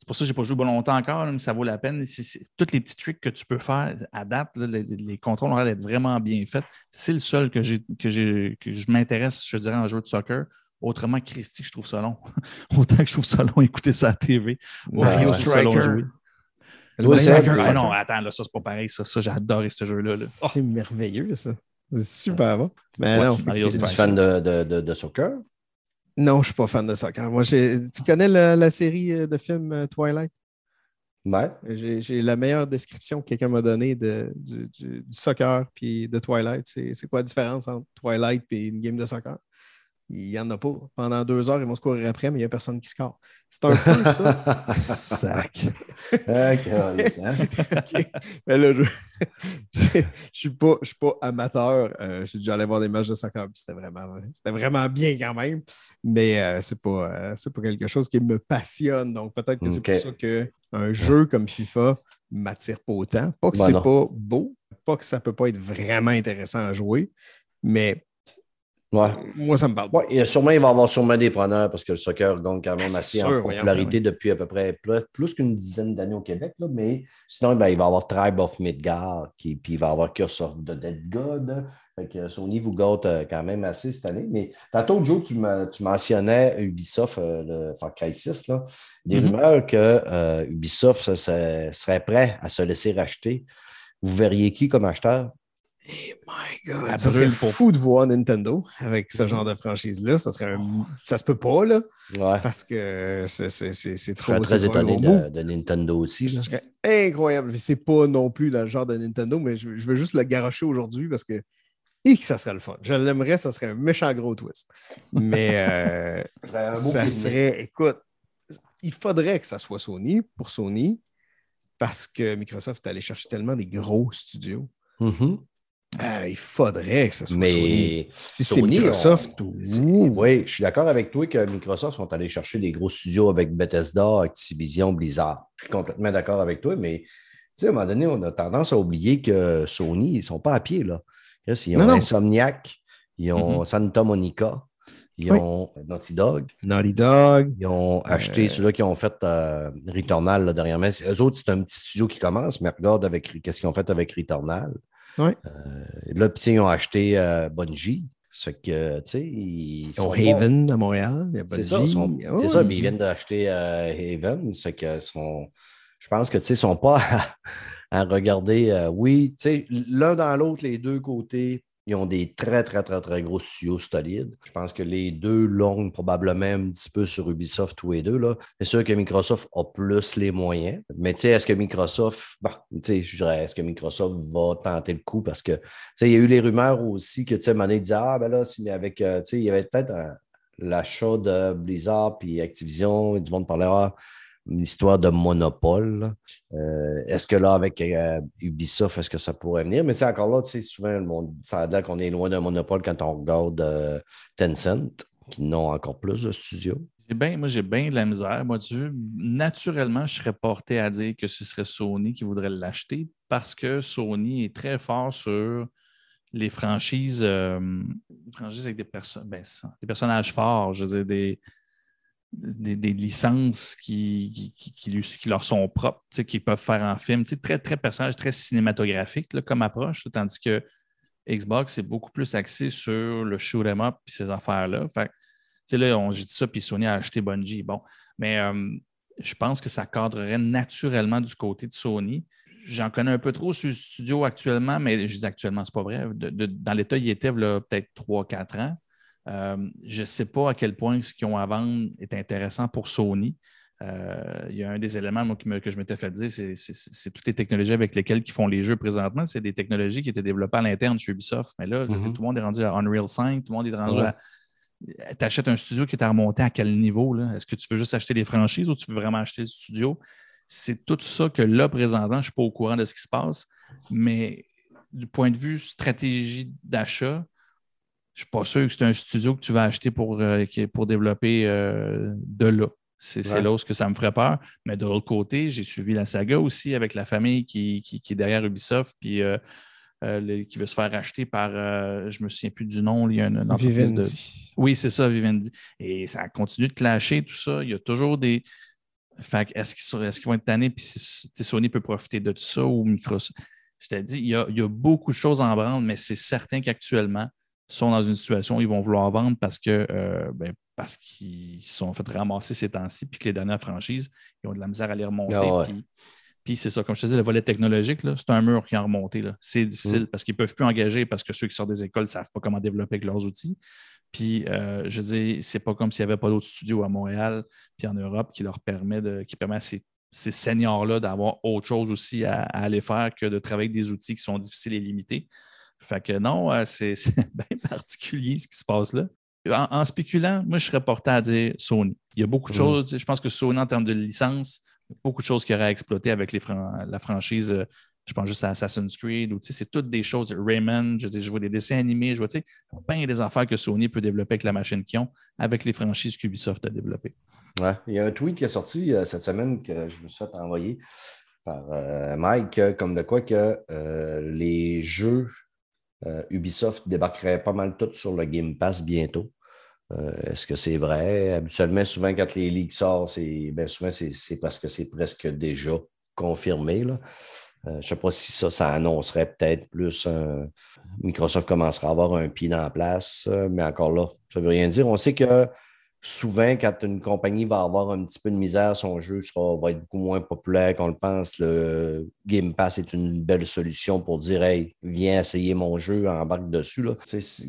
c'est pour ça que je n'ai pas joué longtemps encore, là, mais ça vaut la peine. C'est- tous les petits tricks que tu peux faire à date, là, les, les contrôles ont l'air d'être vraiment bien faits. C'est le seul que, j'ai, que, j'ai, que je m'intéresse, je dirais, en jeu de soccer. Autrement, Christy, je trouve ça long. (laughs) Autant que je trouve ça long écouter ça à la TV.
Ouais,
Mario
ouais.
long
Striker.
ah non, attends, là, ça, c'est pas pareil. Ça, ça j'ai adoré ce jeu-là. là. Oh,
C'est merveilleux, ça. C'est super bon. Mais
Ouais,
non,
Mario
Tu es fan de, de, de, de soccer?
Non, je ne suis pas fan de soccer. Moi, tu connais la, la série euh, de films euh, Twilight?
Ouais.
J'ai la meilleure description que quelqu'un m'a donnée de, du, du- du soccer puis de Twilight. C'est c'est quoi la différence entre Twilight et une game de soccer? Il n'y en a pas. Pendant deux heures, ils vont se courir après, mais il n'y a personne qui score. C'est un peu ça. (laughs)
Sac.
Ah, hein? (laughs)
Mais là, je ne suis, pas- je suis pas amateur. Euh, J'ai déjà allé voir des matchs de soccer, puis c'était vraiment, vraiment bien quand même. Mais euh, c'est pas, euh, pas quelque chose qui me passionne. Donc peut-être que c'est pour ça qu'un jeu comme FIFA m'attire pas autant. Pas que
Ben
c'est pas beau, pas que ça peut pas être vraiment intéressant à jouer, mais
Ouais.
moi, ça me parle.
Ouais, il, y a sûrement, il va y avoir sûrement des preneurs parce que le soccer gagne quand même assez
sûr,
en
voyons,
popularité depuis à peu près plus, plus qu'une dizaine d'années au Québec. Là, mais sinon, ben, il va y avoir Tribe of Midgard, qui, puis il va y avoir Curse of the Dead God. Fait que Sony vous gâte euh, quand même assez cette année. Mais tantôt, Joe, tu, tu mentionnais Ubisoft, euh, le Far Cry 6. Là. Des
Mhm.
rumeurs que euh, Ubisoft ça, ça serait prêt à se laisser racheter. Vous verriez qui comme acheteur?
My
À
God, ça serait
pour-
fou de voir Nintendo avec ce genre de franchise-là. Ça serait un- Ça se peut pas, là,
Ouais.
parce que c'est c'est- c'est- c'est
Je
trop.
serais très
trop
étonné de, de Nintendo aussi. là.
Incroyable. C'est pas non plus dans le genre de Nintendo, mais je, je veux juste le garocher aujourd'hui parce que et que ça serait le fun. Je l'aimerais, ça serait un méchant gros twist. Mais euh, (laughs)
Ça serait
ça écoute, il faudrait que ça soit Sony pour Sony parce que Microsoft est allé chercher tellement des gros studios.
Mhm.
Ah, il faudrait que ça soit
Mais
Sony. Si c'est Microsoft,
on-
ouh.
Oui, je suis d'accord avec toi que Microsoft sont allés chercher des gros studios avec Bethesda, Activision, Blizzard. Je suis complètement d'accord avec toi, mais tu sais, à un moment donné, on a tendance à oublier que Sony, ils ne sont pas à pied. Là. Ils ont
Non, non.
Insomniac, ils ont Santa Monica, ils
Oui.
ont Naughty Dog,
Naughty Dog.
ils ont acheté ceux-là qui ont fait euh, Returnal là, dernièrement. Eux autres, c'est un petit studio qui commence, mais regarde avec qu'est-ce qu'ils ont fait avec Returnal.
Ouais.
Euh, là, puis, ils ont acheté euh, Bungie. Ça fait que, tu sais, ils
Ils ont
sont bons.
Haven à Montréal.
C'est ça, sont-
Oh,
c'est ça, mais ils viennent d'acheter euh, Haven. Ça fait que sont, je pense que, tu sais, ils ne sont pas à, (laughs) à regarder. oui, tu sais, l'un dans l'autre, les deux côtés, ils ont des très, très, très, très gros studios solides. Je pense que les deux longuent probablement un petit peu sur Ubisoft tous les deux. C'est sûr que Microsoft a plus les moyens. Mais tu sais, est-ce que Microsoft, bon, tu sais, je dirais, est-ce que Microsoft va tenter le coup? Parce que, tu sais, il y a eu les rumeurs aussi que, tu sais, ils disaient, ah, ben là, si, avec, euh, tu sais, il y avait peut-être l'achat de Blizzard puis Activision, du monde parlait, ah, une histoire de monopole. Euh, est-ce que là, avec euh, Ubisoft, est-ce que ça pourrait venir? Mais tu encore là, tu sais, souvent, monde, ça a l'air qu'on est loin d'un monopole quand on regarde euh, Tencent, qui n'ont encore plus de studios.
Moi, j'ai bien de la misère. Moi, Dieu, naturellement, je serais porté à dire que ce serait Sony qui voudrait l'acheter parce que Sony est très fort sur les franchises, franchises avec des, ben, des personnages forts, je veux dire, des, des, licences qui, qui, qui- qui qui leur sont propres, qu'ils peuvent faire en film. Très, très personnage, très cinématographique là, comme approche, tandis que Xbox est beaucoup plus axé sur le shoot 'em up et ces affaires-là. Fait là, on- dit ça, puis Sony a acheté Bungie. Bon, mais euh, je pense que ça cadrerait naturellement du côté de Sony. J'en connais un peu trop sur le studio actuellement, mais je dis actuellement, c'est pas vrai. Dans l'état, il était peut-être 3-4 ans. Euh, je ne sais pas à quel point ce qu'ils ont à vendre est intéressant pour Sony. Euh, il y a un des éléments moi, qui me- que je m'étais fait dire, c'est, toutes les technologies avec lesquelles ils font les jeux présentement. C'est des technologies qui étaient développées à l'interne chez Ubisoft. Mais là,
Mhm.
tout le monde est rendu à Unreal 5, tout le monde est rendu
Ouais.
à. Tu achètes un studio qui est à remonter à quel niveau? Est-ce que tu veux juste acheter des franchises ou tu veux vraiment acheter le studio? C'est tout ça que là, présentement, je ne suis pas au courant de ce qui se passe. Mais du point de vue stratégie d'achat, je ne suis pas sûr que c'est un studio que tu vas acheter pour, euh, pour développer euh, de là. C'est
Ouais.
là où ce que ça me ferait peur. Mais de l'autre côté, j'ai suivi la saga aussi avec la famille qui, qui- qui est derrière Ubisoft, puis euh, euh, le- qui veut se faire acheter par, euh, je ne me souviens plus du nom, il y a une, une entreprise de... Oui, c'est ça, Vivendi. Et ça continue de clasher, tout ça. Il y a toujours des. Fait que est-ce qu'ils vont être tannés, puis si Sony peut profiter de tout ça ou Microsoft? Je t'ai dit, il y, a, il y a beaucoup de choses en branle, mais c'est certain qu'actuellement, sont dans une situation où ils vont vouloir vendre parce que euh, ben, parce qu'ils sont fait ramasser ces temps-ci, puis que les dernières franchises, ils ont de la misère à les remonter.
Ah ouais.
puis, puis c'est ça, comme je te disais, le volet technologique, là, c'est un mur qui est remonté. là. C'est difficile parce qu'ils ne peuvent plus engager parce que ceux qui sortent des écoles ne savent pas comment développer avec leurs outils. Puis, euh, je dire, c'est pas comme s'il n'y avait pas d'autres studios à Montréal puis en Europe qui leur permet de, qui permet à ces, ces seniors-là d'avoir autre chose aussi à, à aller faire que de travailler avec des outils qui sont difficiles et limités. Fait que non, euh, (laughs) c'est bien particulier ce qui se passe là. En, en spéculant, moi, je serais porté à dire Sony. Il y a beaucoup de choses. Je pense que Sony, en termes de licence, beaucoup de choses qu'il y aurait à exploiter avec les fran- la franchise. euh, je pense juste à Assassin's Creed, ou tu sais, c'est toutes des choses. Rayman, je, dis, je vois des dessins animés, je vois tu sais, plein des affaires que Sony peut développer avec la machine qu'ils ont, avec les franchises qu'Ubisoft a développées.
Ouais. Il y a un tweet qui est sorti euh, cette semaine que je me suis fait envoyer par euh, Mike, comme de quoi que les jeux euh, Ubisoft débarqueraient pas mal tous sur le Game Pass bientôt. Euh, Est-ce que c'est vrai? Habituellement, souvent, quand les ligues sortent, c'est ben, souvent parce que c'est presque déjà confirmé. là. Euh, je ne sais pas si ça, ça annoncerait peut-être plus Microsoft commencera à avoir un pied dans la place, mais encore là, ça ne veut rien dire. On sait que souvent, quand une compagnie va avoir un petit peu de misère, son jeu sera, va être beaucoup moins populaire qu'on le pense. Le Game Pass est une belle solution pour dire Hey, viens essayer mon jeu, embarque dessus. Là.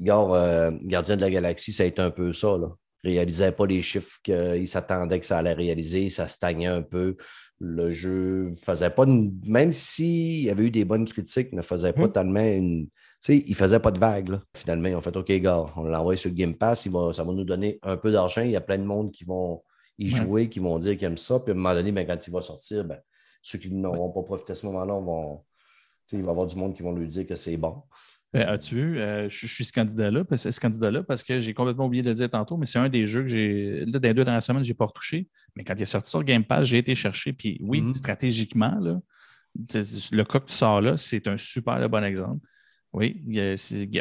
Regarde, euh, Gardien de la Galaxie, ça a été un peu ça. Là. Réalisait pas les chiffres qu'ils s'attendaient que ça allait réaliser, ça stagnait un peu. Le jeu faisait pas une- même s'il y avait eu des bonnes critiques, ne faisait pas
Mhm.
tellement une. Sais, il faisait pas de vagues. là. Finalement, ils ont fait OK, gars, on l'envoie sur le Game Pass, il va, ça va nous donner un peu d'argent. Il y a plein de monde qui vont y
Ouais.
jouer, qui vont dire qu'ils aiment ça. Puis à un moment donné, ben, quand il va sortir, ben, ceux qui n'auront pas profité à ce moment-là, vont, il va y avoir du monde qui vont lui dire que c'est bon.
Ben, As-tu vu, euh, je, je suis ce candidat-là parce, ce candidat parce que j'ai complètement oublié de le dire tantôt, mais c'est un des jeux que j'ai. Là, dans les deux dernières semaines, je n'ai pas retouché. Mais quand il est sorti sur Game Pass, j'ai été chercher. Puis oui,
Mhm.
stratégiquement, là, le cas que tu sors là, c'est un super bon exemple. Oui,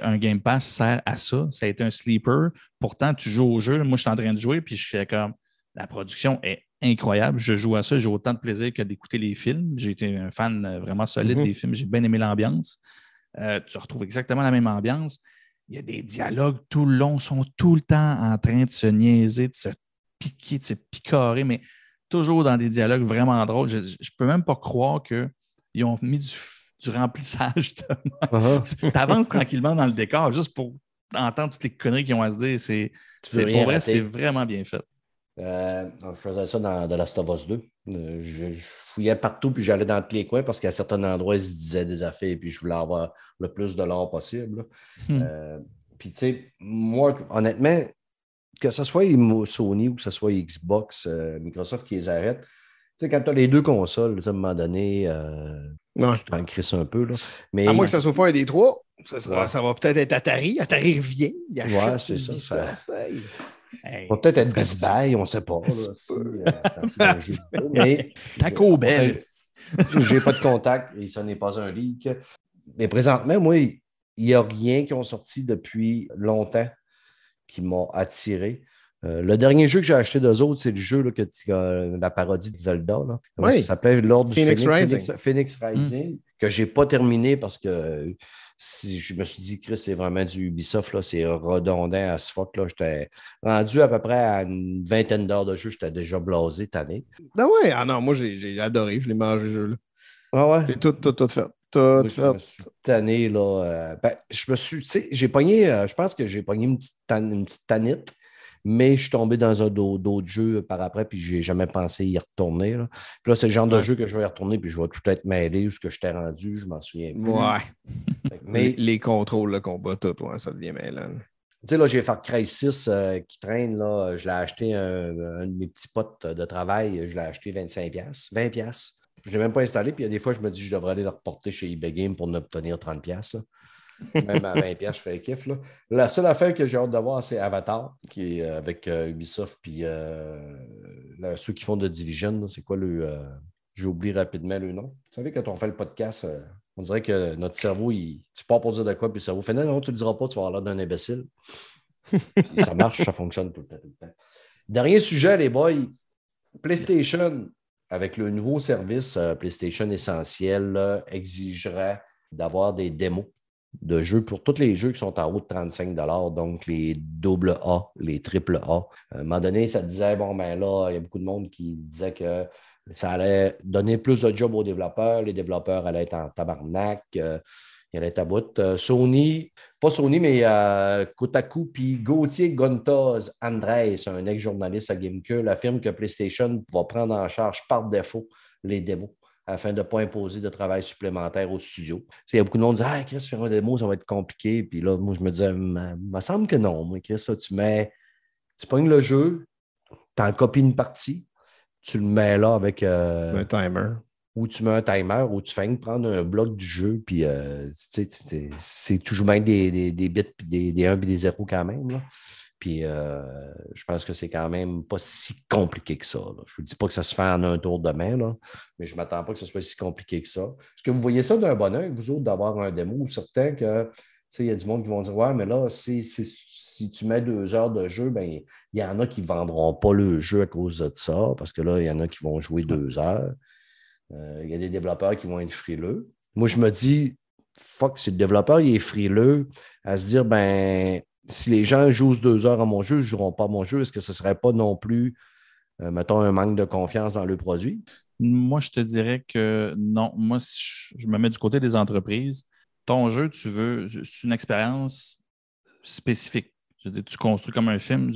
un Game Pass sert à ça. Ça a été un sleeper. Pourtant, tu joues au jeu. Moi, je suis en train de jouer, puis je fais comme la production est incroyable. Je joue à ça, j'ai autant de plaisir que d'écouter les films. J'ai été un fan euh, vraiment solide
Mhm.
des films. J'ai bien aimé l'ambiance. Euh, tu retrouves exactement la même ambiance. Il y a des dialogues tout le long, sont tout le temps en train de se niaiser, de se piquer, de se picorer, mais toujours dans des dialogues vraiment drôles. Je ne peux même pas croire qu'ils ont mis du, du remplissage.
Uh-huh. (laughs)
Tu avances tranquillement dans le décor juste pour entendre toutes les conneries qu'ils ont à se dire. C'est, pour vrai, c'est vraiment bien fait.
Euh, je faisais ça dans The Last of Us 2. Euh, je, je fouillais partout, puis j'allais dans tous les coins parce qu'à certains endroits, ils se disaient des affaires, puis je voulais avoir le plus de l'or possible.
Hmm.
Euh, puis, tu sais, moi, honnêtement, que ce soit Sony ou que ce soit Xbox, euh, Microsoft qui les arrête, sais, quand tu as les deux consoles, à un moment donné, euh,
Ouais.
tu t'en crisses un peu. Là. Mais,
À moins que ça ne soit pas un des trois, ça, sera-
Ouais.
ça va peut-être être Atari. Atari revient. Il achète
Ouais, c'est ça,
Ubisoft. Hey.
Hey,
ça va peut-être être Best Buy, on ne sait pas. Là, si, euh, (laughs) mais
Taco Bell.
J'ai pas de contact et ça n'est pas un leak. Mais présentement, moi, il n'y a rien qui ont sorti depuis longtemps qui m'ont attiré. Euh, le dernier jeu que j'ai acheté d'eux autres, c'est le jeu là, que tu- euh, la parodie de Zelda. Là.
Oui.
Ça s'appelait? L'Ordre du
Phoenix
Phoenix,
Rising.
Phoenix, Phoenix Rising, que je n'ai pas terminé parce que euh, si je me suis dit, Chris, c'est vraiment du Ubisoft, là, c'est redondant à ce fuck. Là. J'étais rendu à peu près à une vingtaine d'heures de jeu, j'étais déjà blasé, tanné.
Ah ouais, ah non, moi j'ai j'ai adoré, je l'ai mangé ce jeu-là.
Ah ouais?
J'ai tout, tout, tout fait. Tout
Moi, je me
fait.
suis tanné, là. euh, ben, je me suis, tu sais, j'ai pogné, euh, je pense que j'ai pogné une petite, tan- une petite tanite, mais je suis tombé dans un d'autres jeux par après, puis j'ai jamais pensé y retourner. Là. Puis là, c'est le genre de jeu que je vais y retourner, puis je vais tout être mêlé où ce que je t'ai rendu, je m'en souviens plus.
Ouais. Mais les contrôles, le combat, tout, ouais, ça devient mêlant.
tu sais, là, j'ai Far Cry 6 euh, qui traîne, là. Je l'ai acheté, un, un de mes petits potes de travail, je l'ai acheté 25$, 20$. Je ne l'ai même pas installé, puis il y a des fois, je me dis, je devrais aller le reporter chez eBay Game pour en obtenir 30$. là. Même à 20$, je ferais kiff. La seule affaire que j'ai hâte de voir, c'est Avatar, qui est euh, avec euh, Ubisoft, puis euh, ceux qui font de Division, c'est quoi le. euh, J'oublie rapidement le nom. Vous savez, quand on fait le podcast, on dirait que notre cerveau, il, tu pars pour dire de quoi, puis le cerveau fait non, non, tu le diras pas, tu vas avoir l'air d'un imbécile. Ça marche, ça fonctionne tout le temps. tout le temps. Dernier sujet, les boys. PlayStation, avec le nouveau service PlayStation Essentiel, là, exigerait d'avoir des démos de jeux pour tous les jeux qui sont en haut de 35 donc les double A, les triple A. À un moment donné, ça disait, bon, ben là, il y a beaucoup de monde qui disait que ça allait donner plus de jobs aux développeurs, les développeurs allaient être en tabarnak, euh, ils allaient être à bout. Euh, Sony, pas Sony, mais euh, Kotaku, puis Gauthier Gontoz Andrés, un ex-journaliste à GameCube, affirme que PlayStation va prendre en charge par défaut les démos afin de ne pas imposer de travail supplémentaire au studio. Il y a beaucoup de monde qui disent Ah, Chris, faire un démo, ça va être compliqué. Puis là, moi, je me disais, il me semble que non. Moi, Chris, ça, tu mets, tu pognes le jeu, tu en copies une partie, tu le mets là avec. euh,
Un timer.
ou tu mets un timer, ou tu fais prendre un bloc du jeu, puis euh, c'est- toujours bien des, des, des bits, puis des, des 1 et des 0 quand même. là. Puis euh, je pense que c'est quand même pas si compliqué que ça. là. Je ne vous dis pas que ça se fait en un tour de main, là, mais je ne m'attends pas que ce soit si compliqué que ça. Est-ce que vous voyez ça d'un bon oeil, vous autres, d'avoir un démo, ou certain que tu sais, il y a du monde qui vont dire Ouais, mais là, si, si- si tu mets deux heures de jeu, ben, il y en a qui ne vendront pas le jeu à cause de ça, parce que là, il y en a qui vont jouer deux heures. Euh, il y a des développeurs qui vont être frileux. Moi, je me dis, fuck, si le développeur il est frileux à se dire, ben, si les gens jouent deux heures à mon jeu, ils ne joueront pas à mon jeu, est-ce que ce ne serait pas non plus, euh, mettons, un manque de confiance dans le produit?
Moi, je te dirais que non. Moi, si je, me mets du côté des entreprises. Ton jeu, tu veux, c'est une expérience spécifique. Tu construis comme un film.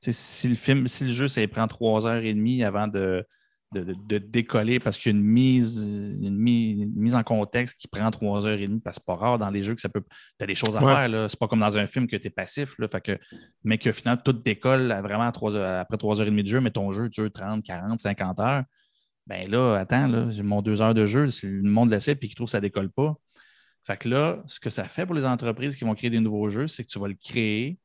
Si le film, si le jeu, ça prend trois heures et demie avant de, de, de- de décoller parce qu'il y a une mise, une, mi- une mise en contexte qui prend trois heures et demie, parce que c'est pas rare dans les jeux que ça peut. Tu as des choses à
Ouais.
faire. Là. C'est pas comme dans un film que tu es passif. Là, fait que, mais que finalement, tout décolle à vraiment à trois heures- après trois heures et demie de jeu, mais ton jeu dure 30, 40, 50 heures. Ben là, attends, là, j'ai mon deux heures de jeu, si le monde l'essaie et qu'il trouve que ça décolle pas, Fait que là, ce que ça fait pour les entreprises qui vont créer des nouveaux jeux, c'est que tu vas le créer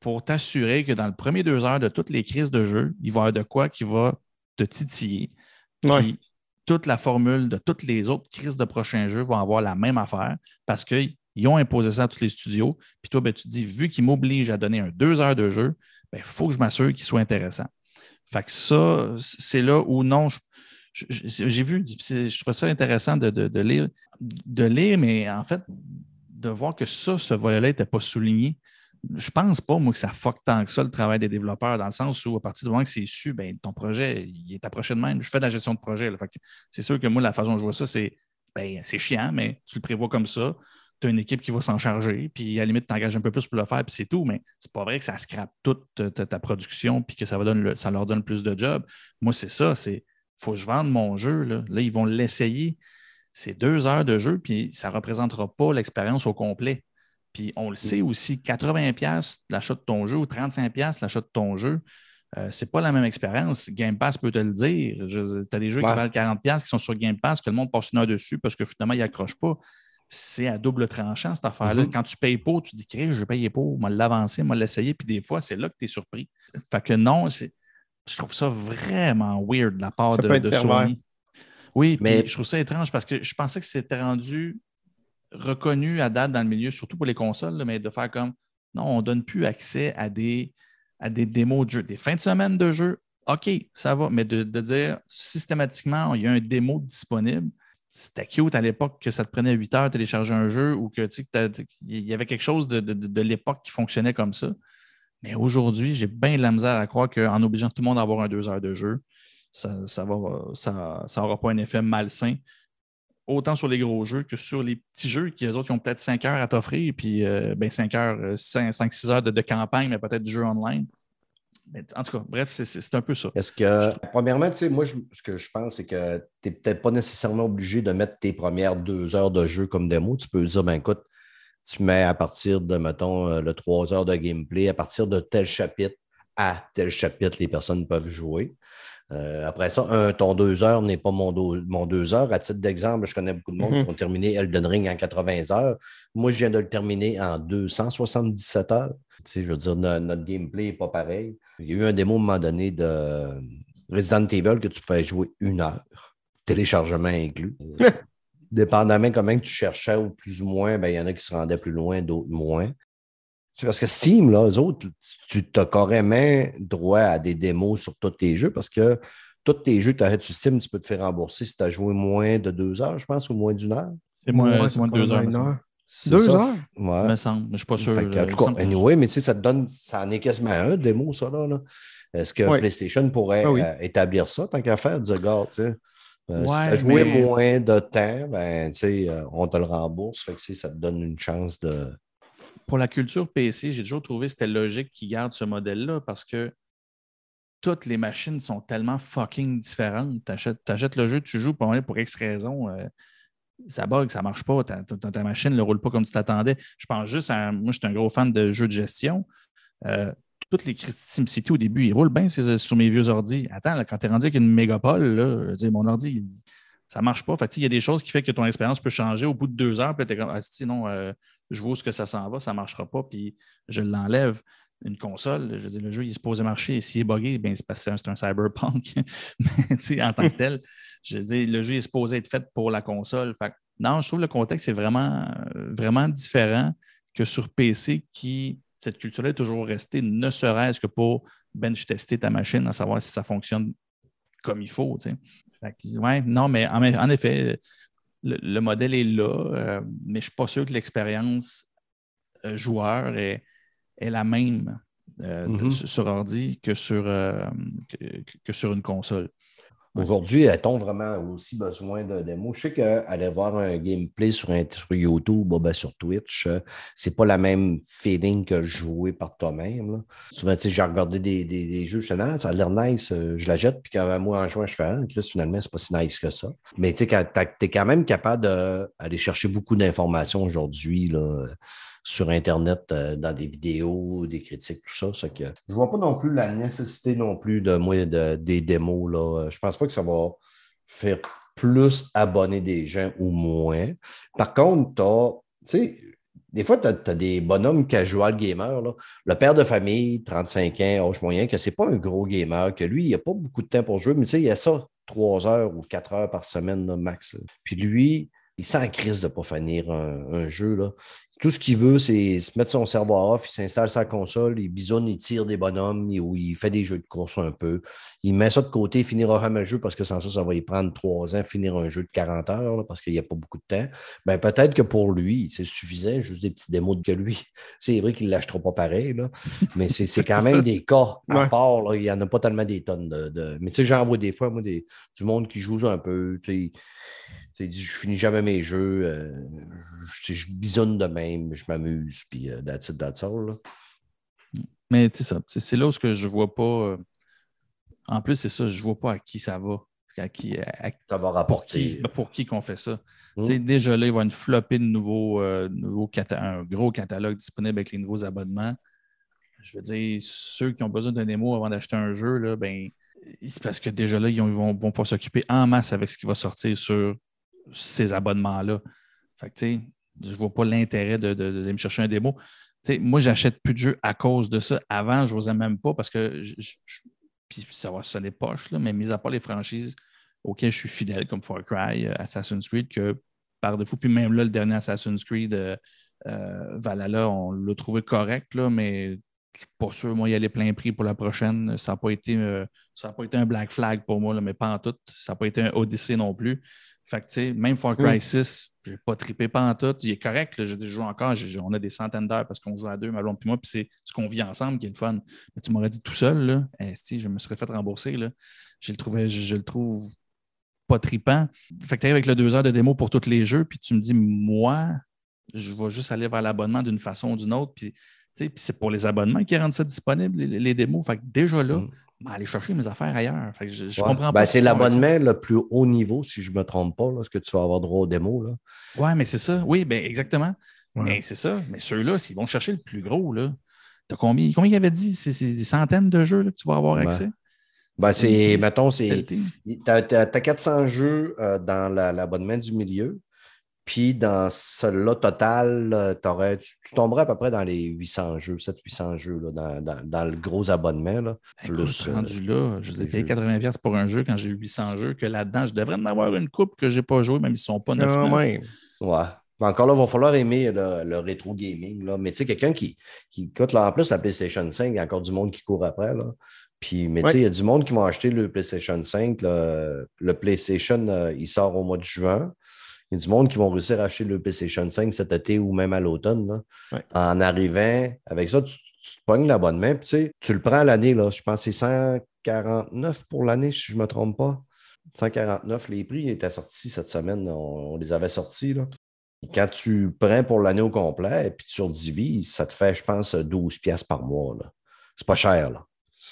pour t'assurer que dans le premier deux heures de toutes les crises de jeu, il va y avoir de quoi qui va te titiller. Puis toute la formule de toutes les autres crises de prochains jeux vont avoir la même affaire parce qu'ils ont imposé ça à tous les studios. Puis toi, ben, tu te dis, vu qu'ils m'obligent à donner un deux heures de jeu, il ben, faut que je m'assure qu'il soit intéressant. Fait que ça, c'est là où non, j'ai vu, je trouvais ça intéressant de, lire, de lire, mais en fait, de voir que ça, ce volet-là n'était pas souligné. Je pense pas, moi, que ça fuck tant que ça le travail des développeurs, dans le sens où, à partir du moment que c'est su, ben, ton projet, il est approché de même. Je fais de la gestion de projet. C'est sûr que moi, la façon dont je vois ça, c'est ben, c'est chiant, mais tu le prévois comme ça tu as une équipe qui va s'en charger, puis à la limite, tu engages un peu plus pour le faire, puis c'est tout. Mais c'est pas vrai que ça scrape toute ta, production, puis que ça, leur donne plus de job. Moi, c'est ça, c'est faut que je vende mon jeu. Là, là ils vont l'essayer. C'est deux heures de jeu, puis ça ne représentera pas l'expérience au complet. Puis on le sait aussi, 80$ l'achat de ton jeu ou 35$ l'achat de ton jeu, euh, c'est pas la même expérience. Game Pass peut te le dire. Tu as des jeux qui valent 40$ qui sont sur Game Pass, que le monde passe une heure dessus parce que finalement, ils n'accrochent pas c'est à double tranchant, cette affaire-là. Mm-hmm. Quand tu payes pas, tu dis, je vais payer pas, moi l'avancer, moi l'essayer, puis des fois, c'est là que tu es surpris. Fait que non, je trouve ça vraiment weird de la part de, Sony. Oui, mais je trouve ça étrange parce que je pensais que c'était rendu reconnu à date dans le milieu, surtout pour les consoles, mais de faire comme non, on ne donne plus accès à des, démos de jeu. Des fins de semaine de jeu, OK, ça va, mais de, de dire systématiquement, il y a un démo disponible c'était cute à l'époque que ça te prenait 8 heures de télécharger un jeu ou que il y avait quelque chose de, l'époque qui fonctionnait comme ça. Mais aujourd'hui, j'ai bien de la misère à croire qu'en obligeant tout le monde à avoir un 2 heures de jeu, ça n'aura ça, ça, pas un effet malsain, autant sur les gros jeux que sur les petits jeux qui, eux autres, ont peut-être 5 heures à t'offrir, puis euh, ben 5 heures, 5-6 heures de, campagne, mais peut-être du jeu online en tout cas, bref, c'est un peu ça.
Est-ce que, premièrement, tu sais, moi, ce que je pense, c'est que tu n'es peut-être pas nécessairement obligé de mettre tes premières deux heures de jeu comme démo. Tu peux dire, ben écoute, tu mets à partir de, mettons, euh, le trois heures de gameplay, à partir de tel chapitre à tel chapitre, les personnes peuvent jouer. Euh, après ça, un, ton deux heures n'est pas mon, mon, deux heures. À titre d'exemple, je connais beaucoup de monde qui mm-hmm. ont terminé Elden Ring en 80 heures. Moi, je viens de le terminer en 277 heures. Tu sais, je veux dire, notre gameplay n'est pas pareil. Il y a eu un démo à un moment donné de Resident Evil que tu pouvais jouer une heure, téléchargement inclus. (laughs) Dépendamment comment tu cherchais ou plus ou moins, ben, il y en a qui se rendaient plus loin, d'autres moins. Parce que Steam, là, eux autres, tu as carrément droit à des démos sur tous tes jeux parce que tous tes jeux tu arrêtes sur Steam, tu peux te faire rembourser si tu as joué moins de deux heures, je pense, ou moins d'une heure.
C'est moins, moins, de deux heures. heure.
Deux heures?
Ouais. Me semble, mais je ne suis pas sûr.
en tout cas, anyway, mais tu sais, ça te donne, ça en est quasiment un démo, ça, là. Est-ce que PlayStation pourrait ah euh, établir ça tant qu'à faire, dire, regarde, tu sais, euh, si tu as joué moins de temps, ben, tu sais, euh, on te le rembourse, fait que ça te donne une chance de.
Pour la culture PC, j'ai toujours trouvé que c'était logique qu'ils gardent ce modèle-là parce que toutes les machines sont tellement fucking différentes. Tu achètes, le jeu, tu joues pour, pour X raison ça bug, ça marche pas, ta, machine ne roule pas comme tu t'attendais. Je pense juste à. Moi, je suis un gros fan de jeux de gestion. Euh, toutes les SimCity au début, ils roulent bien sur mes vieux ordi. Attends, quand tu es rendu avec une mégapole, là, mon ordi, ça ne marche pas. Il y a des choses qui font que ton expérience peut changer au bout de deux heures. Puis tu es comme, ah, non, euh, je vois ce que ça s'en va, ça ne marchera pas, puis je l'enlève une console, je veux dire, le jeu, il est supposé marcher. S'il est buggé, ben, c'est parce que c'est un cyberpunk. (laughs) Mais en tant que tel, je dire, le jeu est supposé être fait pour la console. Non, je trouve le contexte est vraiment, vraiment différent que sur PC qui, cette culture-là est toujours restée, ne serait-ce que pour bench tester ta machine, à savoir si ça fonctionne comme il faut. Ouais, non, mais en, effet, le, modèle est là, euh, mais je ne suis pas sûr que l'expérience euh, joueur est est la même euh, mm-hmm. sur ordi que sur, que, sur une console.
Aujourd'hui, a-t-on vraiment aussi besoin de démos? Je sais qu'aller voir un gameplay sur, YouTube ou sur Twitch, euh, c'est pas la même feeling que jouer par toi-même. Souvent, j'ai regardé des, des, jeux, je dis, ah, ça a l'air nice, je la jette, puis quand moi en jouant, je fais, ah, finalement, c'est pas si nice que ça. Mais tu es quand même capable d'aller chercher beaucoup d'informations aujourd'hui sur Internet euh, dans des vidéos, des critiques, tout ça. que je ne vois pas non plus la nécessité non plus de de, des démos. Là. Je pense pas que ça va faire plus abonner des gens ou moins. Par contre, tu des fois, tu as, des bonhommes casual gamers. Là. Le père de famille, 35 ans, âge moyen, que c'est pas un gros gamer, que lui, il n'a pas beaucoup de temps pour jouer, mais tu sais, il a ça, 3 heures ou 4 heures par semaine, max. Puis lui, il sent en crise de ne pas finir un, un jeu. Là. Tout ce qu'il veut, c'est se mettre son cerveau off, il s'installe sa console, il bisonne, il tire des bonhommes, il, ou il fait des jeux de course un peu. Il met ça de côté, il finira jamais un jeu parce que sans ça, ça va y prendre trois ans finir un jeu de 40 heures là, parce qu'il n'y a pas beaucoup de temps. Ben, peut-être que pour lui, c'est suffisant, juste des petits démos de lui. (laughs) C'est vrai qu'il ne l'achètera pas pareil, là, mais c'est (laughs) quand même des cas à
Ouais.
part. là, il n'y en a pas tellement des tonnes de. de- Mais tu sais, j'en vois des fois, moi, des, du monde qui joue un peu. Sais, je finis jamais mes jeux. euh, je, je bisonne de même, je m'amuse, puis euh, that's it, that's all. là.
Mais tu sais ça, c'est c'est là où ce que je vois pas. euh, En plus, c'est ça, je vois pas à qui ça va. À qui, à-
Ça va
pour
rapporter.
qui, ben, pour qui qu'on fait ça.
Mm.
Sais, Déjà là, il va y avoir une flopée de nouveaux, euh, nouveaux un gros catalogue disponible avec les nouveaux abonnements. Je veux dire, ceux qui ont besoin d'un démo avant d'acheter un jeu, là, ben, c'est parce que déjà là, ils vont, vont pas s'occuper en masse avec ce qui va sortir sur ces abonnements-là. Fait que, tu je vois pas l'intérêt de, de- d'aller me chercher un démo. Tu sais, moi, j'achète plus de jeux à cause de ça. Avant, je n'osais même pas parce que puis ça va sonner poche, là, mais mis à part les franchises auxquelles je suis fidèle, comme Far Cry, euh, Assassin's Creed, que par défaut, puis même là, le dernier Assassin's Creed, euh, euh, Valhalla, on l'a trouvé correct, là, mais je suis pas sûr, moi, y aller plein prix pour la prochaine. Ça n'a pas, été, pas été un black flag pour moi, là, mais pas en tout. Ça n'a pas été un Odyssey non plus. Fait que, tu sais, même Far Cry
Mm.
6, j'ai pas trippé pas en tout. Il est correct, là, déjà joué encore. On a des centaines d'heures parce qu'on joue à deux, ma blonde et moi, puis c'est ce qu'on vit ensemble qui est le fun. Mais tu m'aurais dit tout seul, là, je me serais fait rembourser. Là. Je, le trouvais, je, je le trouve pas tripant. Fait que tu arrives avec le deux heures de démo pour tous les jeux, puis tu me dis, moi, je vais juste aller vers l'abonnement d'une façon ou d'une autre. Puis, c'est pour les abonnements qui rendent ça disponible, les, les démos. Fait que déjà là,
Mm.
Ben, aller chercher mes affaires ailleurs. Fait que je, je
Ouais.
comprends
Ben,
pas.
c'est l'abonnement le plus haut niveau, si je ne me trompe pas, là, ce que tu vas avoir droit aux démos. Là.
Ouais, mais c'est ça. Oui, ben exactement.
Ouais.
Mais c'est ça. Mais ceux-là, s'ils vont chercher le plus gros, là, t'as combien, combien il avait dit? C'est des centaines de jeux là, que tu vas avoir
Ouais.
accès?
Ben, c'est, mettons, c'est.
qualité.
Tu as, 400 jeux euh, dans la- l'abonnement du milieu. Puis dans celui-là, total, t'aurais- tu, tu tomberais à peu près dans les 800 jeux, 700-800 jeux là, dans, dans- dans le gros abonnement. Là.
Écoute,
Plus, euh,
rendu là, je
les
ai payé
jeux.
80$ pour un jeu quand j'ai eu 800 jeux, que là-dedans, je devrais en avoir une coupe que je n'ai pas joué, même s'ils ne sont pas 9
Quand même.
Ouais. Mais encore là, il va falloir aimer le, le rétro gaming. Là. Mais tu sais, quelqu'un qui, qui écoute là, en plus la PlayStation 5, il y a encore du monde qui court après. Là. Puis, mais tu sais, il y a du monde qui va acheter le PlayStation 5. là. Le PlayStation, euh, il sort au mois de juin. Il y a du monde qui vont réussir à acheter le PlayStation 5 cet été ou même à l'automne.
Ouais.
En arrivant, avec ça, tu, tu te pognes l'abonnement. Puis tu sais, tu le prends à l'année. là. Je pense que c'est 149 pour l'année, si je ne me trompe pas. 149, les prix étaient sortis cette semaine. On, on les avait sortis. Là. Quand tu prends pour l'année au complet et puis tu surdivises, ça te fait, je pense, 12 pièces par mois. là. C'est pas cher. Là.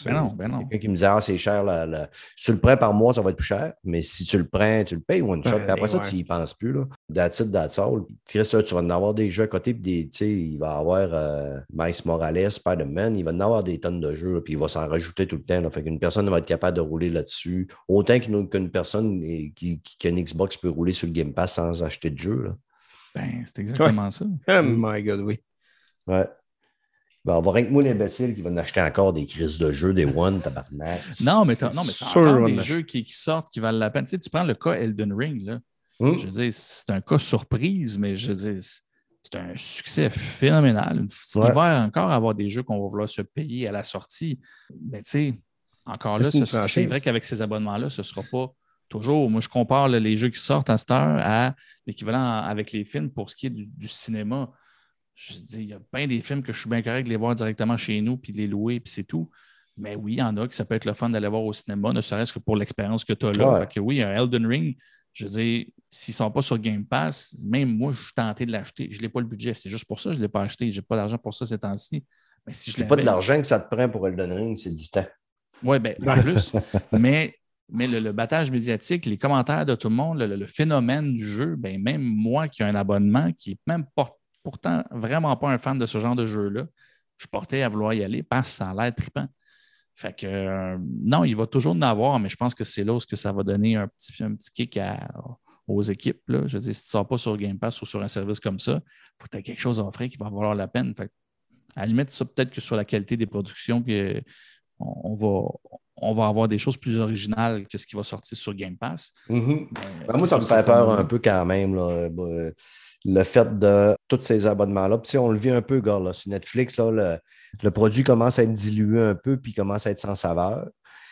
Ben non, ben non.
Quelqu'un qui me disait, ah, c'est cher. là, là. Si tu le prends par mois, ça va être plus cher. Mais si tu le prends, tu le payes one shot.
Ben,
Puis après ça,
ouais.
tu n'y penses plus. Là. That's it, that's all. Chris, là, tu vas en avoir des jeux à côté. Puis des, tu sais, il va y avoir euh, Miles Morales, Spider-Man. Il va en avoir des tonnes de jeux. là, Puis il va s'en rajouter tout le temps. Là. Fait qu'une personne va être capable de rouler là-dessus. Autant qu'une qu'une personne qui, qui, qui a une Xbox peut rouler sur le Game Pass sans acheter de jeu. Là.
Ben, c'est exactement ça.
Oh my God, oui.
Ouais. Ben, on va rien que moi, l'imbécile, qui va en acheter encore des crises de jeux, des One, tabarnak.
Non, mais t'as
C'est
non, mais
sûr,
encore des jeux qui, qui sortent, qui valent la peine. Tu sais, tu prends le cas Elden Ring, là.
Hum?
Je veux dire, c'est un cas surprise, mais je veux dire, c'est- un succès phénoménal. Il
Ouais.
va encore avoir des jeux qu'on va vouloir se payer à la sortie. Mais tu sais, encore là,
C'est
ce- vrai qu'avec ces abonnements-là, ce ne sera pas toujours. Moi, je compare là, les jeux qui sortent à cette heure à l'équivalent avec les films pour ce qui est du, du cinéma. Je dis, il y a bien des films que je suis bien correct de les voir directement chez nous, puis de les louer, puis c'est tout. Mais oui, il y en a qui ça peut être le fun d'aller voir au cinéma, ne serait-ce que pour l'expérience que tu as là.
Ouais.
Fait que oui, un Elden Ring, je veux dire, s'ils ne sont pas sur Game Pass, même moi, je suis tenté de l'acheter. Je n'ai pas le budget. C'est juste pour ça que je ne l'ai pas acheté. Je n'ai pas d'argent pour ça ces temps-ci. Mais si je
C'est pas de l'argent que ça te prend pour Elden Ring, c'est du temps.
oui, ben, en plus. (laughs) mais mais le, le battage médiatique, les commentaires de tout le monde, le, le phénomène du jeu, ben, même moi qui ai un abonnement, qui n'est même pas, pourtant vraiment pas un fan de ce genre de jeu-là, je portais à vouloir y aller parce que ça a l'air trippant. Fait que euh, non, il va toujours en avoir, mais je pense que c'est là où que ça va donner un petit, un petit kick aux équipes. Je veux dire, si tu ne sors pas sur Game Pass ou sur un service comme ça, il faut que tu aies quelque chose à offrir qui va valoir la peine. Fait à la limite, ça peut-être que sur la qualité des productions, que on, va, on va avoir des choses plus originales que ce qui va sortir sur Game Pass.
Mm-hmm. Ben, moi, ça me fait peur un peu quand même. Là. Bah, le fait de tous ces abonnements-là. Puis, on le vit un peu, gars, là, sur Netflix, là, le, produit commence à être dilué un peu, puis commence à être sans saveur.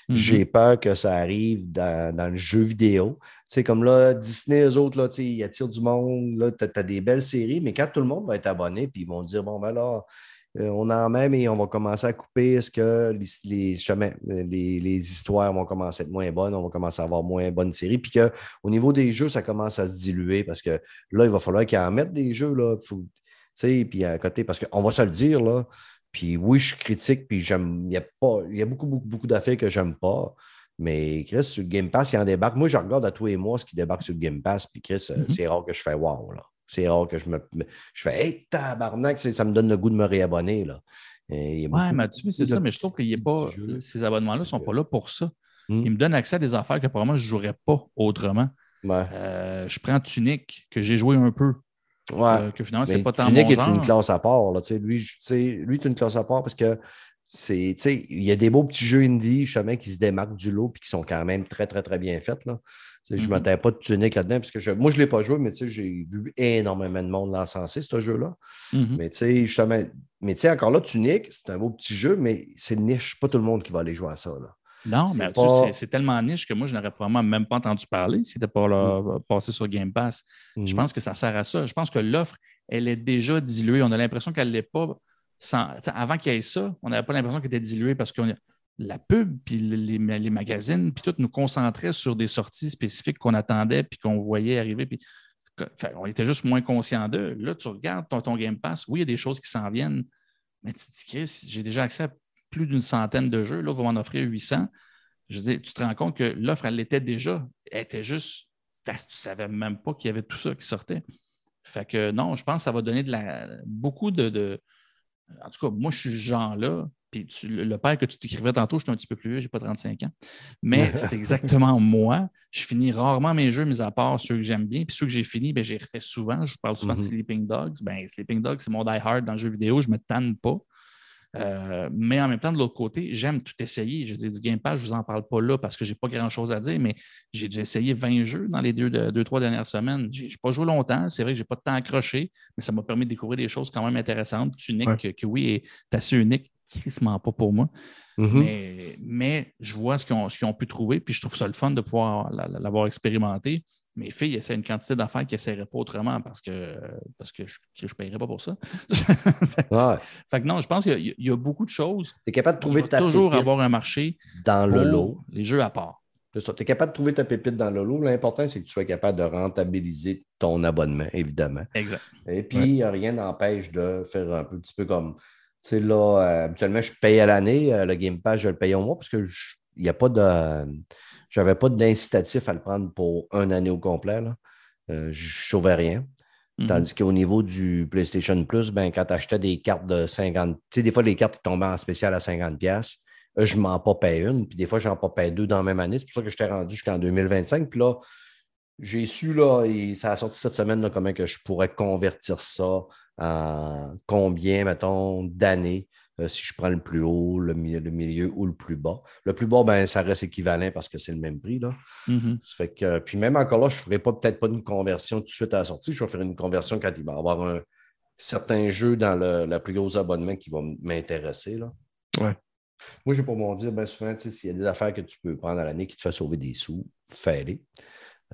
Mm-hmm. J'ai peur que ça arrive dans, le jeu vidéo. Tu comme là, Disney, eux autres, là, ils attirent du monde. Tu as, des belles séries, mais quand tout le monde va être abonné, puis ils vont dire Bon, ben là, euh, on en même et on va commencer à couper. Est-ce que les, les, les, histoires vont commencer à être moins bonnes? On va commencer à avoir moins bonnes séries. Puis qu'au niveau des jeux, ça commence à se diluer parce que là, il va falloir qu'ils en mettent des jeux. Là, puis à côté, parce qu'on va se le dire, là. Puis oui, je suis critique, puis j'aime. Il y a, pas, il y a beaucoup, beaucoup, beaucoup d'affaires que j'aime pas. Mais Chris, sur le Game Pass, il en débarque. Moi, je regarde à tous les mois ce qui débarque sur le Game Pass, puis Chris, euh, mm-hmm. c'est rare que je fais wow. Là. C'est rare que je me. Je fais Hey, tabarnak, ça me donne le goût de me réabonner. Là.
Oui, mais tu c'est ça, mais je trouve que pas, ces abonnements-là ne sont pas là pour ça. Hmm. Ils me donnent accès à des affaires que probablement je ne jouerais pas autrement. Euh, je prends Tunic, que j'ai joué un peu.
Ouais. Euh,
que finalement, c'est pas tant
Tunic est une classe à part. Là, lui, lui, est une classe à part parce que c'est, il y a des beaux petits jeux indie justement qui se démarquent du lot et qui sont quand même très, très, très bien faits. Là. Je ne mm-hmm. pas de tunique là-dedans, parce que je, moi, je ne l'ai pas joué, mais j'ai vu énormément de monde l'encenser, ce jeu-là. Mm-hmm. Mais tu sais, justement, mais tu sais, encore là, tunique, c'est un beau petit jeu, mais c'est niche. Pas tout le monde qui va aller jouer à ça. Là.
Non, mais c'est tellement niche que moi, je n'aurais probablement même pas entendu parler si c'était pas là, mm. passé sur Game Pass. Je mm-hmm. pense que ça sert à ça. Je pense que l'offre, elle est déjà diluée. On a l'impression qu'elle ne l'est pas. Avant qu'il y ait ça, on n'avait pas l'impression qu'elle était diluée parce qu'on la pub, puis les, magazines, puis tout nous concentrait sur des sorties spécifiques qu'on attendait, puis qu'on voyait arriver. On était juste moins conscient d'eux. Là, tu regardes ton, Game Pass, oui, il y a des choses qui s'en viennent, mais tu te dis, Chris, j'ai déjà accès à plus d'une centaine de jeux. Là, va m'en offrir 800. Je dis, tu te rends compte que l'offre, elle l'était déjà. Elle était juste, tu ne savais même pas qu'il y avait tout ça qui sortait. Fait que non, je pense que ça va donner beaucoup de en tout cas, moi, je suis ce genre-là. Puis le père que tu t'écrivais tantôt, je suis un petit peu plus vieux, je n'ai pas 35 ans. Mais (laughs) c'est exactement moi. Je finis rarement mes jeux, mis à part ceux que j'aime bien. Puis ceux que j'ai finis, ben, j'ai refait souvent. Je parle souvent de mm-hmm. Sleeping Dogs. Ben, Sleeping Dogs, c'est mon die hard dans le jeu vidéo. Je ne me tanne pas. Euh, mais en même temps, de l'autre côté, j'aime tout essayer. Je dis du Game Pass, je ne vous en parle pas là parce que je n'ai pas grand-chose à dire, mais j'ai dû essayer 20 jeux dans les deux, deux trois dernières semaines. Je n'ai pas joué longtemps. C'est vrai que je n'ai pas de temps accroché, mais ça m'a permis de découvrir des choses quand même intéressantes. Unique, que, oui, est assez unique, crissement pas pour moi. Mm-hmm. mais, je vois ce qu'ils ont, pu trouver, puis je trouve ça le fun de pouvoir l'avoir expérimenté. Mes filles essaient une quantité d'affaires qui n'essaieraient pas autrement parce que, parce que je ne paierais pas pour ça. (laughs) fait, que non, je pense qu'il y, a beaucoup de choses.
Tu es capable de trouver
ta toujours avoir un marché
dans le lot.
Les jeux à part.
Tu es capable de trouver ta pépite dans le lot. L'important, c'est que tu sois capable de rentabiliser ton abonnement, évidemment.
Exact.
Et puis, rien n'empêche de faire un petit peu comme sais, là, euh, habituellement, je paye à l'année. Euh, le Game Pass, je le paye au mois parce que il n'y a pas de. J'avais pas d'incitatif à le prendre pour une année au complet. Là. Euh, je ne sauvais rien. Mm-hmm. Tandis qu'au niveau du PlayStation Plus, ben, quand tu achetais des cartes de 50, tu sais, des fois, les cartes tombaient en spécial à 50$, je m'en pas paye une, puis des fois, j'en pas paye deux dans la même année. C'est pour ça que je t'ai rendu jusqu'en 2025. Puis là, j'ai su, là, et ça a sorti cette semaine, là, comment que je pourrais convertir ça combien, mettons, d'années, euh, si je prends le plus haut, le milieu, ou le plus bas. Le plus bas, ben, ça reste équivalent parce que c'est le même prix. Là.
Mm-hmm.
fait que, puis même encore là, je ne ferai pas peut-être pas une conversion tout de suite à la sortie. Je vais faire une conversion quand il va y avoir un certain jeu dans le, plus gros abonnement qui va m'intéresser.
Ouais.
Moi, j'ai pour mon dire, ben souvent, s'il y a des affaires que tu peux prendre à l'année qui te font sauver des sous, fais-les.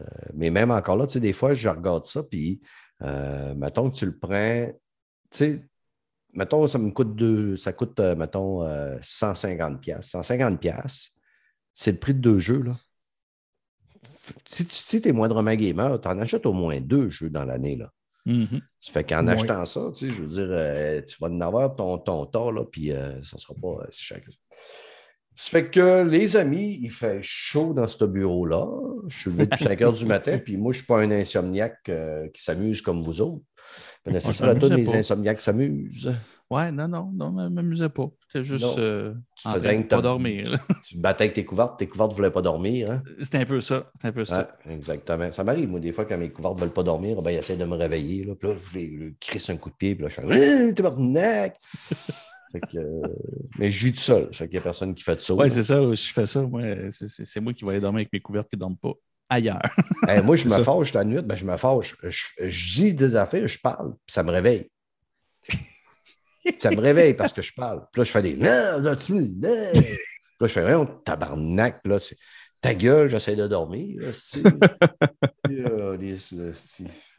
Euh, mais même encore là, des fois, je regarde ça, puis euh, mettons que tu le prends, tu sais, mettons, ça me coûte deux, ça coûte, euh, mettons, 150 pièces. 150 pièces, c'est le prix de deux jeux, là. Si tu es moindrement gamer, tu en achètes au moins deux jeux dans l'année, là.
Mm-hmm.
Ça fait qu'en achetant ça, tu sais, je veux dire, euh, tu vas en avoir ton, ton tas, là, puis ça ne sera pas si cher que ça. Ça fait que les amis, il fait chaud dans ce bureau-là. Je suis levé depuis 5 heures du matin, (laughs) puis moi, je ne suis pas un insomniaque euh, qui s'amuse comme vous autres. Connaissez
Ouais,
ça, la toune
pas.
Insomniaques s'amusent.
Ouais, non, non, non, je m'amusais pas. J'étais juste euh,
Tu
en train de pas dormir. là. (laughs)
Tu te battais avec tes couvertes, tes couvertes ne voulaient pas dormir. Hein?
C'était un peu ça. C'était un peu ça.
Exactement. Ça m'arrive, moi, des fois, quand mes couvertes ne veulent pas dormir, ben, ils essaient de me réveiller. Là, puis là, je les, crisse un coup de pied, puis là, je suis T'es! (laughs) Fait que, euh, mais je vis tout seul. Fait qu'il n'y a personne qui fait de ça.
Ouais,
là.
c'est ça. Je fais ça. Moi, c'est- c'est c'est moi qui vais aller dormir avec mes couvertes qui ne dorment pas ailleurs.
Hey, (laughs) moi, je me fâche la nuit, ben, je me fâche. Je, je dis des affaires, je parle, puis ça me réveille. Ça me réveille parce que je parle. Puis là, je fais des non, tu non. Puis là, je fais rien, tabarnak. Là, c'est ta gueule, j'essaie de dormir. là, euh, les-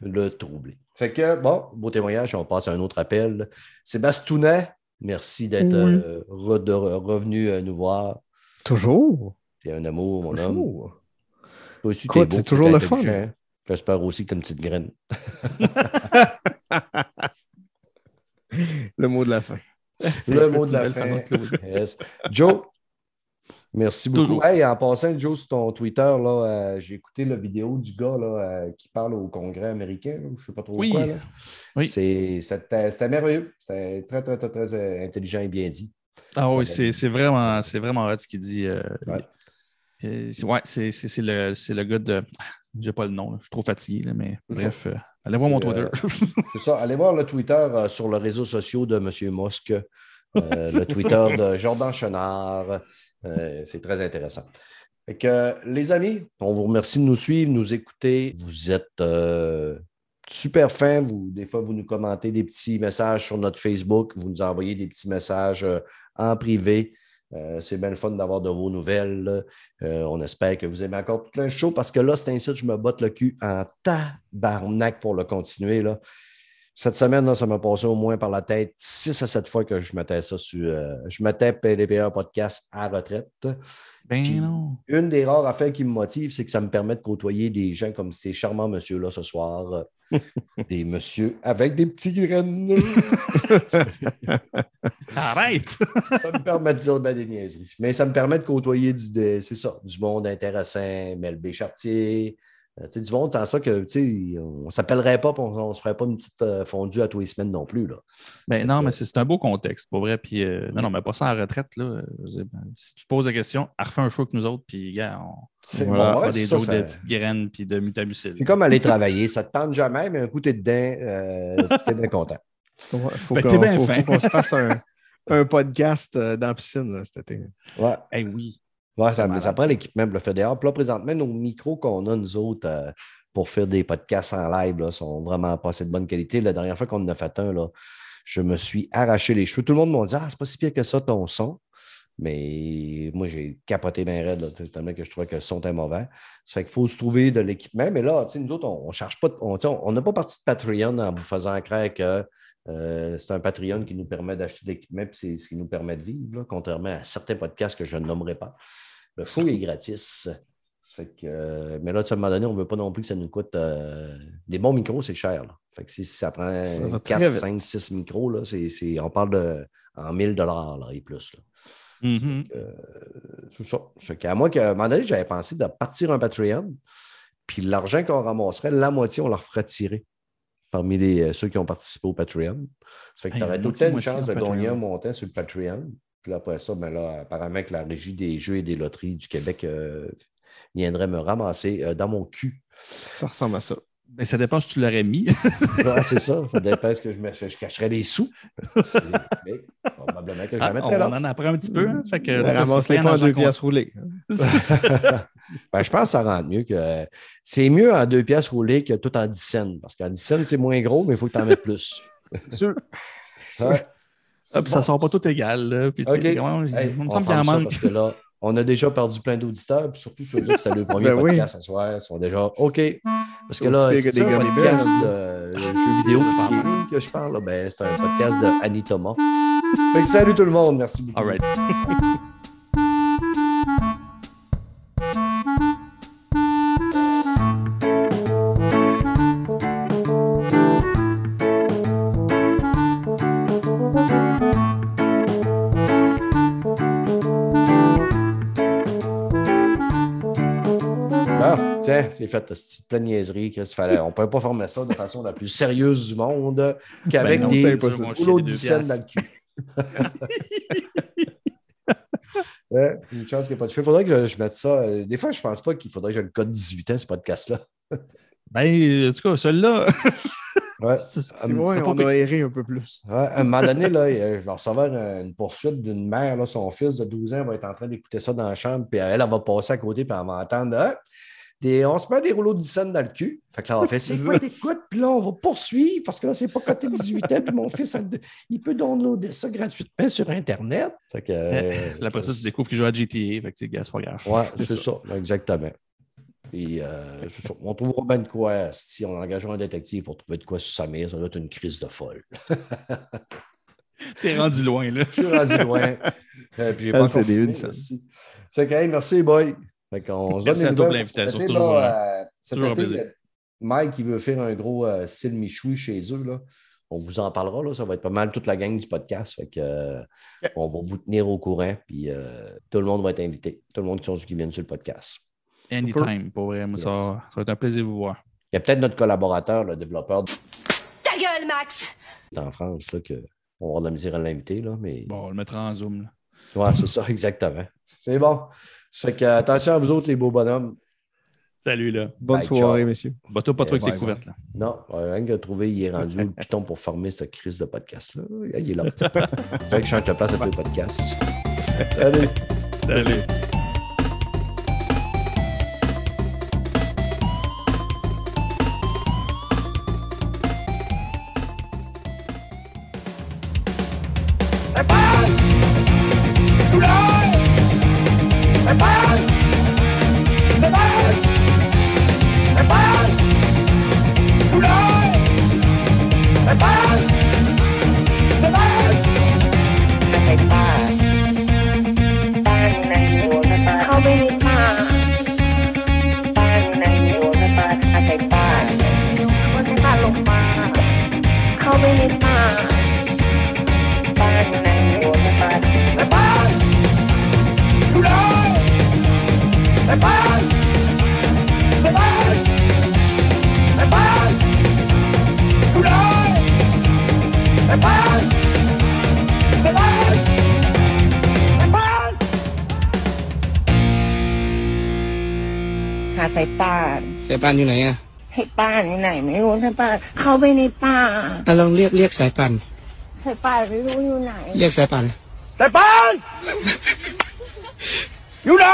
(laughs) le troublé. Fait que, bon, beau témoignage, on passe à un autre appel. Sébastounet, merci d'être
Oui.
euh, re- revenu euh, nous voir.
Toujours.
T'es un amour, mon homme.
Toujours.
Toi aussi,
Écoute,
t'es beau,
c'est toujours le fun.
hein. J'espère aussi que t'as une petite graine. (laughs)
Le mot de la fin.
Le mot de la fin. Yes. Joe, merci beaucoup.
Toujours.
Hey, en passant, Joe, sur ton Twitter, là, euh, j'ai écouté la vidéo du gars là, euh, qui parle au Congrès américain. là, je ne sais pas trop
Oui.
quoi. là.
Oui.
C'est- C'était c'était merveilleux. C'était très, très, très, très euh, intelligent et bien dit.
Ah oui, c'est c'est vraiment, c'est vraiment hot ce qu'il dit. euh,
Ouais.
Euh, c'est- Ouais, c'est le, le gars de. J'ai pas le nom, là, je suis trop fatigué, là, mais bref, euh, allez voir mon Twitter.
euh, (laughs) C'est ça. Allez voir le Twitter euh, sur les réseaux sociaux de M. Musk, (laughs) le Twitter de Jordan Chenard. C'est très intéressant. Fait que, les amis, on vous remercie de nous suivre, nous écouter. Vous êtes super fins. Vous, des fois, vous nous commentez des petits messages sur notre Facebook. Vous nous envoyez des petits messages en privé. Euh, c'est bien le fun d'avoir de vos nouvelles. Euh, on espère que vous aimez encore tout de show parce que là, c'est ainsi que je me botte le cul en tabarnak pour le continuer. Là. Cette semaine, là, ça m'a passé au moins par la tête 6 à 7 fois que je mettais ça sur. euh, je mettais PDPA Podcast à retraite.
Ben
Puis-
non.
Une des rares affaires qui me motive, c'est que ça me permet de côtoyer des gens comme ces charmants messieurs-là ce soir. (laughs) des messieurs avec des petits graines. (laughs)
Arrête!
ça me permet de dire ben, des niaiseries. Mais ça me permet de côtoyer du, c'est ça, du monde intéressant, Melbé Chartier. Euh, tu sais, du monde, sans ça que tu sais, on ne s'appellerait pas, on ne se ferait pas une petite euh, fondue à tous les semaines non plus. Là.
Ben
Fait
non,
que-
mais c'est c'est un beau contexte, pour vrai. Puis, euh, non, non, mais pas ça en retraite. Là. Ben, Si tu poses la question, refais un show avec nous autres, puis, gars, on,
Voilà.
on fera
ouais,
des jokes
ça-
de petites graines, puis de mutamucil.
C'est comme aller travailler. Ça ne te tente jamais, mais un coup, tu es dedans, euh, tu es bien content. (laughs)
Ouais, faut
Ben,
qu'on
t'es bien
faut-
fin.
faut qu'on se fasse un, un podcast euh, dans la piscine là, cet été.
Ouais.
Eh oui.
Ouais, ça, prend l'équipement pour le faire dehors. Puis là, présentement, nos micros qu'on a, nous autres, euh, pour faire des podcasts en live, là, sont vraiment pas assez de bonne qualité. La dernière fois qu'on en a fait un, là, je me suis arraché les cheveux. Tout le monde m'a dit Ah, c'est pas si pire que ça, ton son. Mais moi, j'ai capoté bien raide, là, tellement que je trouvais que le son était mauvais. Ça fait qu'il faut se trouver de l'équipement. Mais là, nous autres, on ne cherche pas. de- On n'a pas parti de Patreon en vous faisant croire que euh, c'est un Patreon qui nous permet d'acheter de l'équipement, puis c'est ce qui nous permet de vivre, là, contrairement à certains podcasts que je ne nommerai pas. Le show est gratis. Ça fait que, euh, mais là, à un moment donné, on ne veut pas non plus que ça nous coûte. euh, des bons micros, c'est cher. là. Fait que si ça prend
Ça va très
4,
vite.
5, 6 micros, là, c'est, c'est- on parle de en 1000 là, et plus. là. Euh, c'est ça. Fait qu'à moi, qu'à un moment donné, j'avais pensé de partir un Patreon, puis l'argent qu'on ramasserait, la moitié, on leur ferait tirer parmi les, euh, ceux qui ont participé au Patreon. Ça fait que
Hey,
tu aurais tout le temps une chance de gagner un montant sur le Patreon. Puis après ça, ben là, apparemment que la Régie des jeux et des loteries du Québec euh, viendrait me ramasser euh, dans mon cul.
Ça ressemble à ça.
Ben, ça dépend si tu l'aurais mis. (laughs)
Ouais, c'est ça. Ça dépend ce que je, me, je cacherais des sous. (laughs) Mais probablement que je la
Ah, on
mettrais là.
en apprend un petit peu. hein. Fait que,
Ben, Ramasse-les pas en deux pièces roulées. (laughs)
Ben, je pense que ça rentre mieux que. C'est mieux en deux pièces roulées que tout en 10 cents. Parce qu'en 10 cents, c'est moins gros, mais il faut que tu en mettes plus.
Sûr.
Ah, puis ça sort pas tout égal. Là, puis, tu sais,
OK.
comment-
Hey,
il me
on
semble qu'il en manque.
Parce que là, on a déjà perdu plein d'auditeurs, puis surtout ceux-là que c'est le (laughs) premier
Ben oui.
podcast ce soir, ils sont déjà OK. Parce que là, c'est un podcast de jeux vidéo que je parle, ben, c'est un podcast de Annie Thomas. Fait que salut tout le monde, merci beaucoup.
All right. (laughs)
j'ai fait cette petite pleine niaiserie. Chris, fallait, on ne peut pas former ça de façon la plus sérieuse du monde qu'avec
Ben
des
je les
de scène dans le cul. (laughs) Ouais, une chance qu'il n'y a pas de fait. Il faudrait que je mette ça. euh, Des fois, je pense pas qu'il faudrait que j'ai le code 18 ans, ce podcast-là. (laughs)
Ben, en tout cas, celui-là. (laughs)
Ouais.
vrai,
pas
on
pire.
a erré un peu plus.
Ouais, à un moment donné, là, euh, je vais recevoir un- une poursuite d'une mère. Là, son fils de 12 ans va être en train d'écouter ça dans la chambre, puis elle, elle va passer à côté, puis elle va entendre Ah, des, on se met des rouleaux de scène dans le cul. Fait que là, on fait C'est quoi t'écoutes? Puis là, on va poursuivre parce que là, c'est pas côté 18 ans, puis mon fils, il peut downloader ça gratuitement sur Internet. Fait que. euh, (laughs)
après ça, tu découvres qu'il joue à GTA. Fait que, tu sais, gars, c'est pas grave.
Ouais, c'est ça. exactement. Puis, euh, ça. on trouvera bien de quoi. Si on engagera un détective pour trouver de quoi sur Samir, ça doit être une crise de folle. (laughs)
T'es rendu loin, là.
Je suis rendu loin. (laughs) Euh, puis j'ai
Ah,
pas
c'est des une, ça.
C'est OK, merci, boy. Fait qu'on se donne
Merci à toi pour l'invitation, c'est toujours,
là, euh, cet
toujours un plaisir.
euh, Mike, il veut faire un gros euh, style Michoui chez eux. Là. On vous en parlera. Là. Ça va être pas mal toute la gang du podcast. Fait que, euh, On va vous tenir au courant. Puis euh, tout le monde va être invité. Tout le monde qui, viennent sur le podcast.
Anytime, pour vrai. Moi, ça, ça va être un plaisir de vous voir.
Il y a peut-être notre collaborateur, le développeur
Ta gueule, Max!
en France, là, que on va avoir de la misère à l'inviter. Là, mais...
Bon, on le mettra en zoom. Là.
Ouais, c'est ça, (laughs) exactement. C'est bon. Ça fait que, attention à vous autres, les beaux bonhommes.
Salut, là.
Bonne
Bye,
soirée,
ciao.
messieurs.
Bateau pas trop avec tes couvertes. Là.
Non, euh, rien que trouvé, il est rendu le (laughs) piton pour former cette crise de podcast-là. Il est là. (laughs) Fait que je change de place à tous les podcasts. (laughs) Salut.
Salut.
อยู่ไหนอะ
ให้ป่านอยู่ไหน ไม่รู้สายป่านเข้าไปในป่า
อะลองเรียกเรียกสายป่าน
สายป่านไม่รู้อยู่ไหน
เรียกสายป่าน
สายป่านอยู่ไหน